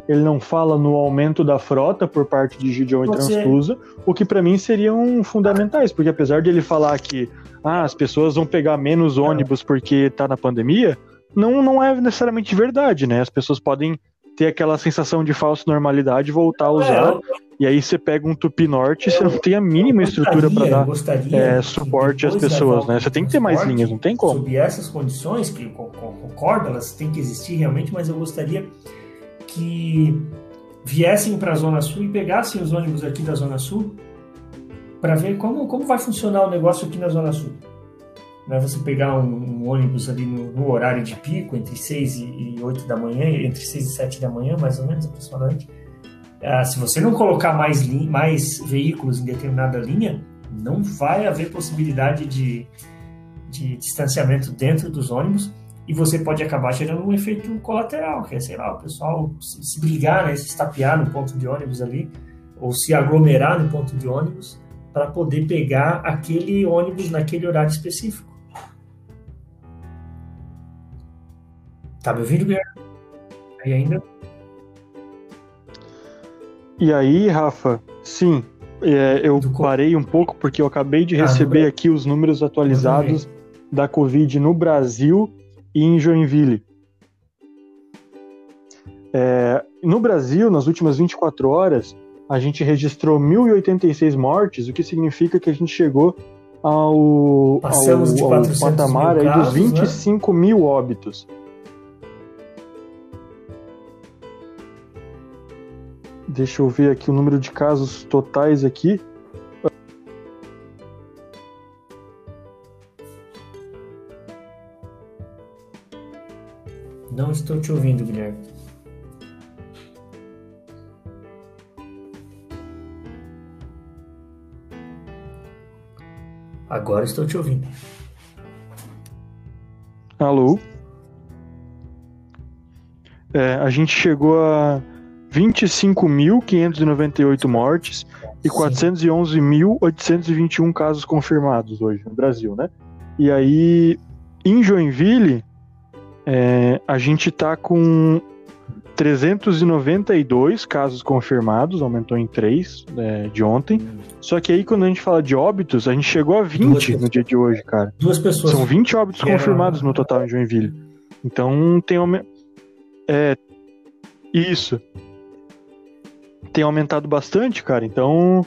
ele não fala no aumento da frota por parte de Gideon e Transtusa, o que para mim seriam fundamentais, porque apesar de ele falar que ah, as pessoas vão pegar menos ônibus porque tá na pandemia, não, não é necessariamente verdade, né? As pessoas podem ter aquela sensação de falsa normalidade e voltar a usar. É, e aí você pega um Tupi Norte e você não tem a mínima estrutura para dar é, suporte às pessoas, né? Você tem que ter mais linhas, não tem como. Sob essas condições, que concordo, elas têm que existir realmente, mas eu gostaria que viessem para a Zona Sul e pegassem os ônibus aqui da Zona Sul para ver como, como vai funcionar o negócio aqui na Zona Sul. Né, você pegar um, um ônibus ali no, no, horário de pico, entre 6 e, 8 da manhã, entre 6 e 7 da manhã, mais ou menos, aproximadamente, ah, se você não colocar mais, mais veículos em determinada linha, não vai haver possibilidade de, de distanciamento dentro dos ônibus e você pode acabar gerando um efeito colateral, que é, sei lá, o pessoal se, se brigar, né, se estapear no ponto de ônibus ali, ou se aglomerar no ponto de ônibus, para poder pegar aquele ônibus naquele horário específico. Tá me ouvindo, Guilherme? Aí ainda? E aí, Rafa, sim, é, eu parei um pouco porque eu acabei de ah, receber aqui os números atualizados da Covid no Brasil e em Joinville. É, no Brasil, nas últimas 24 horas, a gente registrou 1.086 mortes, o que significa que a gente chegou ao, Passamos ao, ao patamar casos, dos 25 né? mil óbitos. Deixa eu ver aqui o número de casos totais aqui. Estou te ouvindo, Guilherme. Agora estou te ouvindo. Alô? É, a gente chegou a 25.598 mortes e 411.821 casos confirmados hoje no Brasil, né? E aí, em Joinville, é, a gente tá com 392 casos confirmados, aumentou em 3 é, de ontem. Só que aí, quando a gente fala de óbitos, a gente chegou a 20 no dia de hoje, cara. Duas pessoas. São 20 óbitos confirmados no total em Joinville. Então, tem. É. Isso. Tem aumentado bastante, cara. Então,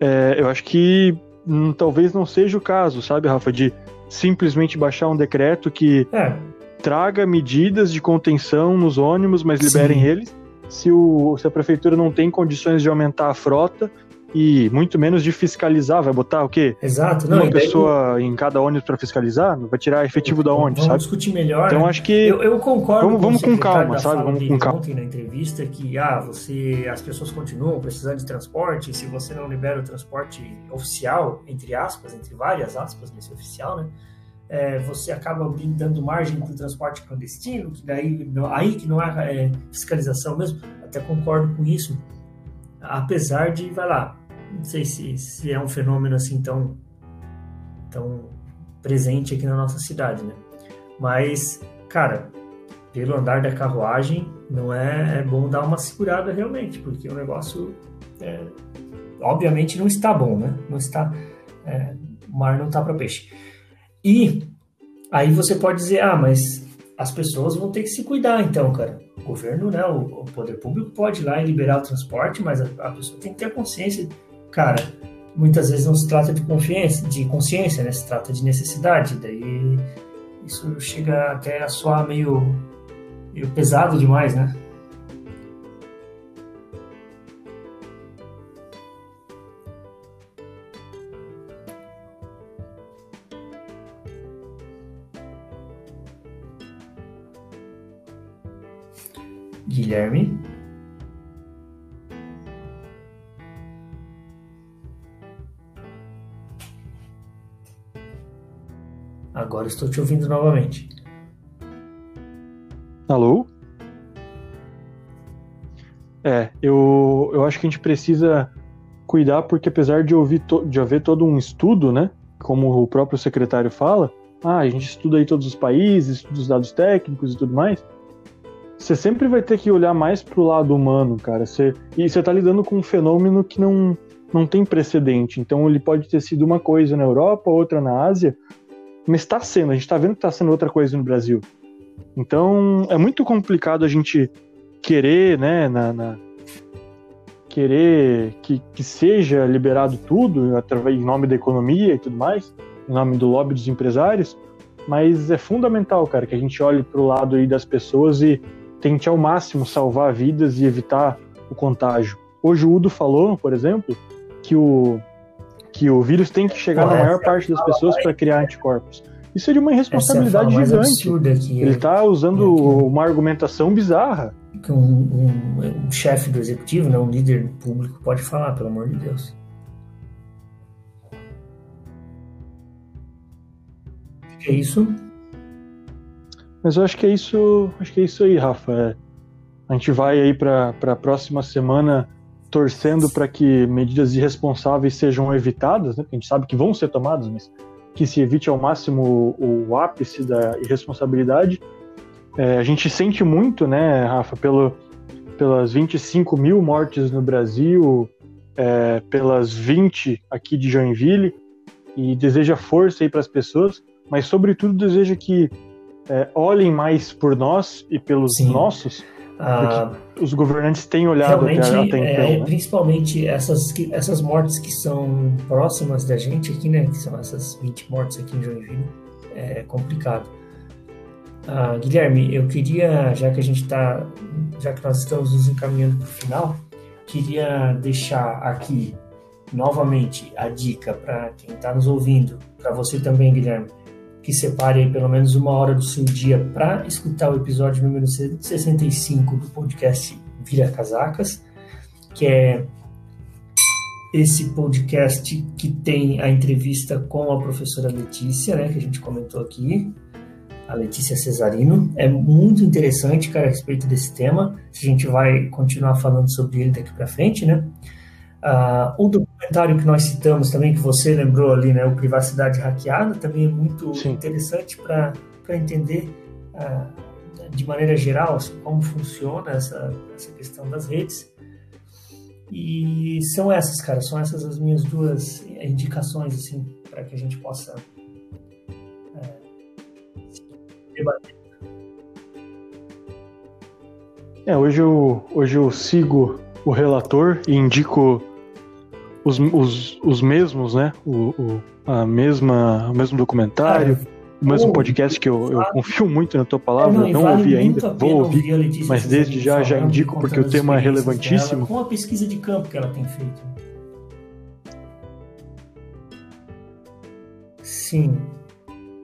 é, eu acho que hum, talvez não seja o caso, sabe, Rafa, de simplesmente baixar um decreto que. É traga medidas de contenção nos ônibus, mas liberem Sim. eles. Se, o, se a prefeitura não tem condições de aumentar a frota e muito menos de fiscalizar, vai botar o quê? Exato. Não, Uma pessoa daí... em cada ônibus para fiscalizar? Vai tirar efetivo da onde, vamos sabe? discutir melhor. Então acho que eu, eu concordo. Vamos, vamos com, calma, sabe? Vamos com calma. Ontem na entrevista que ah, você, as pessoas continuam precisando de transporte. Se você não libera o transporte oficial, entre aspas, entre várias aspas nesse oficial, né? É, você acaba dando margem para o transporte clandestino, que daí aí que não há é, fiscalização mesmo. Até concordo com isso, apesar de, vai lá, não sei se, se é um fenômeno assim tão, tão presente aqui na nossa cidade, né? Mas, cara, pelo andar da carruagem, não é, é bom dar uma segurada realmente, porque o negócio, é, obviamente, não está bom, né? Não está, é, o mar não está para peixe. E aí você pode dizer, ah, mas as pessoas vão ter que se cuidar então, cara. O governo, né, o, o poder público pode ir lá e liberar o transporte, mas a, a, pessoa tem que ter consciência. Cara, muitas vezes não se trata de confiança, de consciência, né? Se trata de necessidade. Daí isso chega até a soar meio, meio pesado demais, né? Guilherme. Agora estou te ouvindo novamente. Alô? É, eu, eu acho que a gente precisa cuidar, porque apesar de, ouvir de haver todo um estudo, né? Como o próprio secretário fala, ah, a gente estuda aí todos os países, estuda os dados técnicos e tudo mais você sempre vai ter que olhar mais pro lado humano, cara. Você, e você tá lidando com um fenômeno que não, não tem precedente. Então ele pode ter sido uma coisa na Europa, outra na Ásia, mas está sendo, a gente está vendo que está sendo outra coisa no Brasil. Então é muito complicado a gente querer, né, na, na querer que, que seja liberado tudo através em nome da economia e tudo mais, em nome do lobby dos empresários, mas é fundamental, cara, que a gente olhe para o lado aí das pessoas e tente ao máximo salvar vidas e evitar o contágio. Hoje o Udo falou, por exemplo, que o, que o vírus tem que chegar Pô, na maior parte das pessoas para criar anticorpos. Isso é de uma irresponsabilidade gigante. Ele está usando é uma argumentação bizarra. Que um, um, um chefe do executivo, né, um líder público pode falar, pelo amor de Deus. É isso? Mas eu acho que é isso, acho que é isso aí, Rafa. É, a gente vai aí para a próxima semana torcendo para que medidas irresponsáveis sejam evitadas, né? a gente sabe que vão ser tomadas, mas que se evite ao máximo o, o ápice da irresponsabilidade. É, a gente sente muito, né, Rafa, pelo, pelas 25 mil mortes no Brasil, é, pelas 20 aqui de Joinville, e deseja força aí para as pessoas, mas sobretudo deseja que é, olhem mais por nós e pelos Sim. nossos Ah, os governantes têm olhado até, até então, é, né? principalmente essas, essas mortes que são próximas da gente aqui, né? Que são essas 20 mortes aqui em Joinville, é complicado. Ah, Guilherme, eu queria, já que a gente está, já que nós estamos nos encaminhando para o final, queria deixar aqui novamente a dica para quem está nos ouvindo, para você também, Guilherme, que separe pelo menos uma hora do seu dia para escutar o episódio número 65 do podcast Vira Casacas, que é esse podcast que tem a entrevista com a professora Letícia, né, que a gente comentou aqui, a Letícia Cesarino. É muito interessante, cara, a respeito desse tema. A gente vai continuar falando sobre ele daqui para frente, né? Uh, o documentário que nós citamos também, que você lembrou ali, né, o Privacidade Hackeada, também é muito Sim. interessante para entender uh, de maneira geral assim, como funciona essa, essa questão das redes. E são essas, cara, são essas as minhas duas indicações, assim, para que a gente possa debater. É, hoje eu, hoje eu sigo o relator e indico os, os, os mesmos, né? O, o, a mesma, o mesmo documentário, o mesmo podcast que eu, eu confio muito na tua palavra, não, não vale ouvi ainda, vou ouvir, ouvir mas desde já já indico porque o tema é relevantíssimo. Com a pesquisa de campo que ela tem feito. Sim.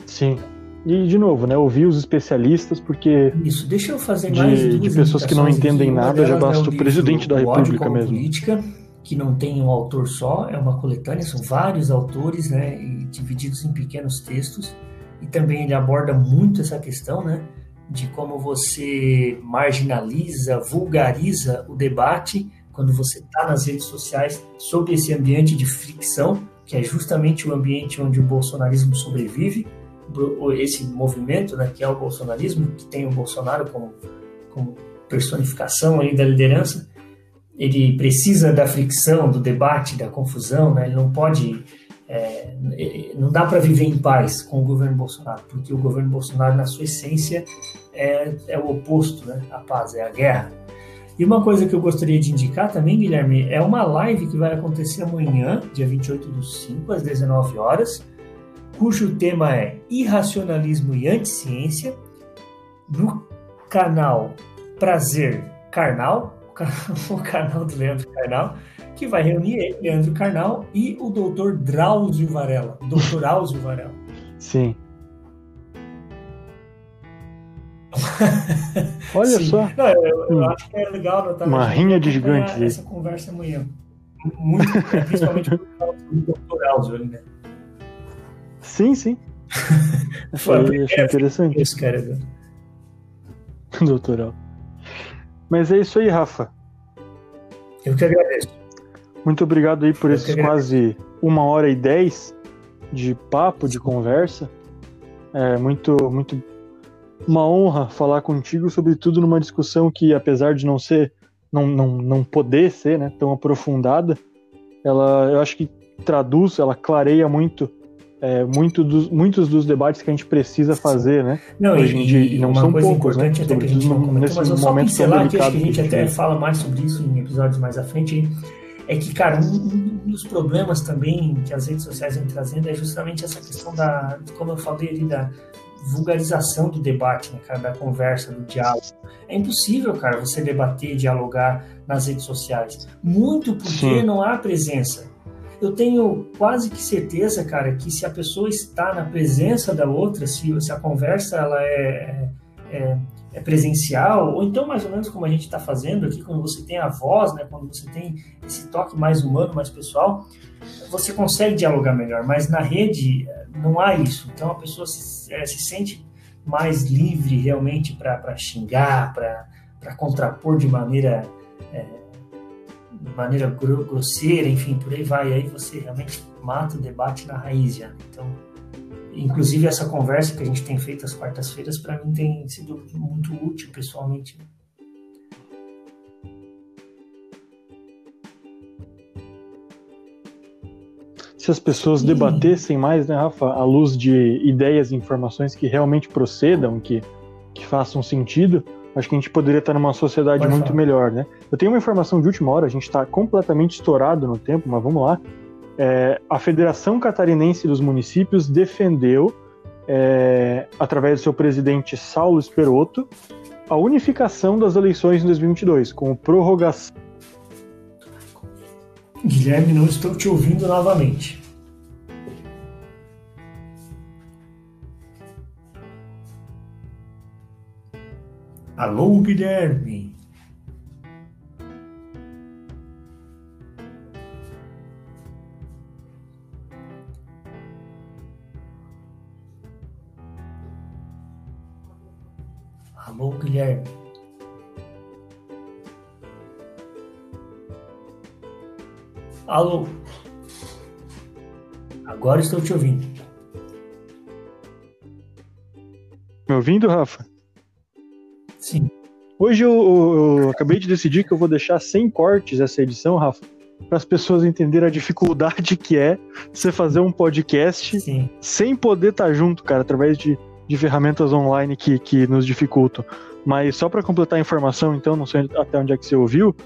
Sim. E, de novo, né, ouvir os especialistas, porque. Isso, deixa eu fazer mais de, de pessoas que não entendem nada, já basta o presidente da República mesmo. Política, que não tem um autor só, é uma coletânea, são vários autores, né, divididos em pequenos textos. E também ele aborda muito essa questão, né, de como você marginaliza, vulgariza o debate quando você está nas redes sociais sobre esse ambiente de fricção, que é justamente o ambiente onde o bolsonarismo sobrevive esse movimento, né, que é o bolsonarismo, que tem o Bolsonaro como, como personificação aí da liderança, ele precisa da fricção, do debate, da confusão, né? ele não pode, é, não dá para viver em paz com o governo Bolsonaro, porque o governo Bolsonaro, na sua essência, é, é o oposto né? à paz, é a guerra. E uma coisa que eu gostaria de indicar também, Guilherme, é uma live que vai acontecer amanhã, dia 28 do 5, às 19 horas, cujo tema é Irracionalismo e Anticiência, no canal Prazer Carnal, o canal do Leandro Carnal, que vai reunir ele, Leandro Carnal, e o doutor Drauzio Varela. Doutor Áuzio Varela. Sim. Olha Sim. só. Não, eu, eu hum. acho que é legal notar uma rinha de gigantes. Essa conversa amanhã. Muito, principalmente por causa do doutor Áuzio ali, né? Sim, sim. Foi, achei interessante. Isso, cara. Doutoral. Mas é isso aí, Rafa. Eu que agradeço. Muito obrigado aí por Eu esses quase uma hora e dez de papo, de conversa. É muito, muito uma honra falar contigo, sobretudo numa discussão que, apesar de não ser, não, não, não poder ser né, tão aprofundada, ela, eu acho que traduz, ela clareia muito é, muito dos, muitos dos debates que a gente precisa fazer, né? Não, Hoje em dia, e, não são poucos, né? Até que a gente não comentou, mas eu só pincelar que acho que a gente até fala mais sobre isso em episódios mais à frente, é que, cara, um, um, dos problemas também que as redes sociais vêm trazendo é justamente essa questão da, como eu falei ali, da vulgarização do debate, né, cara, da conversa, do diálogo. É impossível, cara, você debater, dialogar nas redes sociais. Muito porque Sim. não há presença eu tenho quase que certeza, cara, que se a pessoa está na presença da outra, se, se a conversa ela é, é, é, presencial, ou então mais ou menos como a gente está fazendo aqui, quando você tem a voz, né, quando você tem esse toque mais humano, mais pessoal, você consegue dialogar melhor. Mas na rede não há isso. Então a pessoa se, é, se sente mais livre realmente para xingar, para contrapor de maneira é, de maneira grosseira, enfim, por aí vai. Aí você realmente mata o debate na raiz já. Então, inclusive essa conversa que a gente tem feito às quartas-feiras, para mim tem sido muito útil pessoalmente. Se as pessoas debatessem mais, né, Rafa, à luz de ideias e informações que realmente procedam, que, que façam sentido, acho que a gente poderia estar numa sociedade Pode muito falar. melhor, né? Eu tenho uma informação de última hora, a gente está completamente estourado no tempo, mas vamos lá. É, a Federação Catarinense dos Municípios defendeu, é, através do seu presidente Saulo Esperotto, a unificação das eleições em 2022, com prorrogação. Guilherme, não estou te ouvindo novamente. Alô, Guilherme. Alô, Guilherme. Alô. Agora estou te ouvindo. Me ouvindo, Rafa? Sim. Hoje eu, eu, eu, acabei de decidir que eu vou deixar sem cortes essa edição, Rafa, para as pessoas entenderem a dificuldade que é você fazer um podcast Sim. sem poder estar tá junto, cara, através de, de ferramentas online que, que nos dificultam. Mas só para completar a informação, então, não sei até onde é que você ouviu,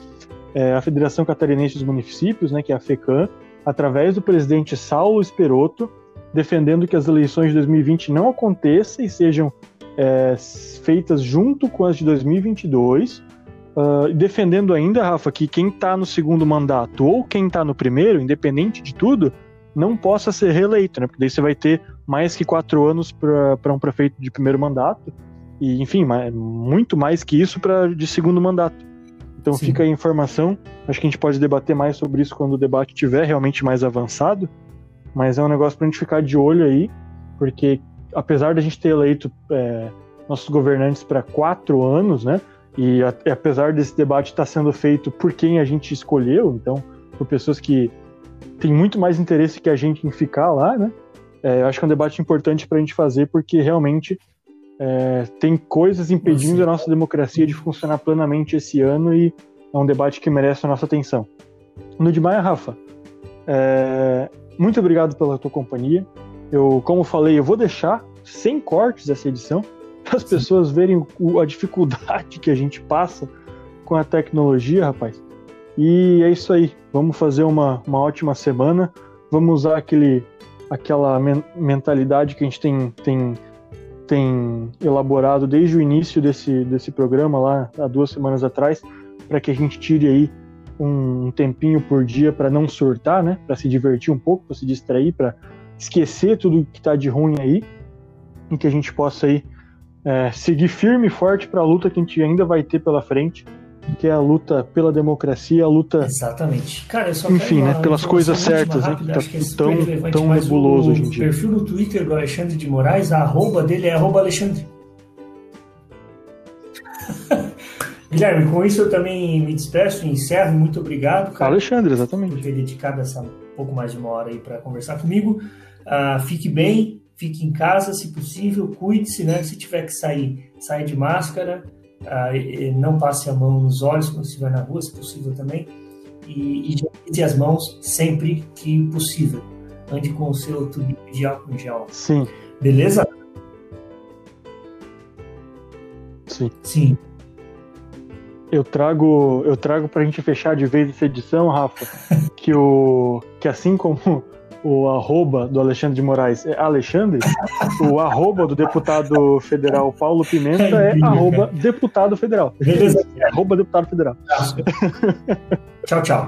é, a Federação Catarinense dos Municípios, né, que é a FECAM, através do presidente Saulo Esperoto, defendendo que as eleições de 2020 não aconteçam e sejam é, feitas junto com as de 2022, uh, defendendo ainda, Rafa, que quem está no segundo mandato ou quem está no primeiro, independente de tudo, não possa ser reeleito, né? Porque daí você vai ter mais que quatro anos para um prefeito de primeiro mandato e, enfim, muito mais que isso para de segundo mandato. Então Sim. fica aí a informação. Acho que a gente pode debater mais sobre isso quando o debate estiver realmente mais avançado. Mas é um negócio para a gente ficar de olho aí, porque apesar da gente ter eleito é, nossos governantes para quatro anos, né? E a, apesar desse debate estar tá sendo feito por quem a gente escolheu, então por pessoas que têm muito mais interesse que a gente em ficar lá, né? É, eu acho que é um debate importante para a gente fazer porque realmente é, tem coisas impedindo a nossa democracia de funcionar plenamente esse ano e é um debate que merece a nossa atenção. No de Maia, Rafa, é, muito obrigado pela tua companhia. Eu, como falei, eu vou deixar sem cortes essa edição para as pessoas verem o, a dificuldade que a gente passa com a tecnologia, rapaz. E é isso aí. Vamos fazer uma, uma ótima semana. Vamos usar aquele, aquela men mentalidade que a gente tem, tem, tem elaborado desde o início desse, desse programa, lá há duas semanas atrás, para que a gente tire aí um tempinho por dia para não surtar, né? Para se divertir um pouco, para se distrair, para esquecer tudo que está de ruim aí e que a gente possa aí é, seguir firme e forte para a luta que a gente ainda vai ter pela frente, que é a luta pela democracia, a luta. Exatamente. Cara, eu só Enfim, né, pelas coisas certas, né, tá que é tão, tão nebuloso hoje em dia. O perfil no Twitter do Alexandre de Moraes, a arroba dele é arroba Alexandre. Guilherme, com isso eu também me despeço e encerro. Muito obrigado, cara. Alexandre, exatamente. Por ter dedicado essa pouco mais de uma hora aí para conversar comigo. Uh, fique bem, fique em casa, se possível, cuide-se, né? Se tiver que sair, saia de máscara, uh, não passe a mão nos olhos quando estiver na rua, se possível também, e, e as mãos sempre que possível. Ande com o seu tubo de álcool em gel. Sim. Beleza? Sim. Sim. Eu trago, eu trago pra gente fechar de vez essa edição, Rafa, que o que assim como o arroba do Alexandre de Moraes é Alexandre, o arroba do deputado federal Paulo Pimenta é arroba deputado federal. Beleza. arroba deputado federal. Tchau, tchau.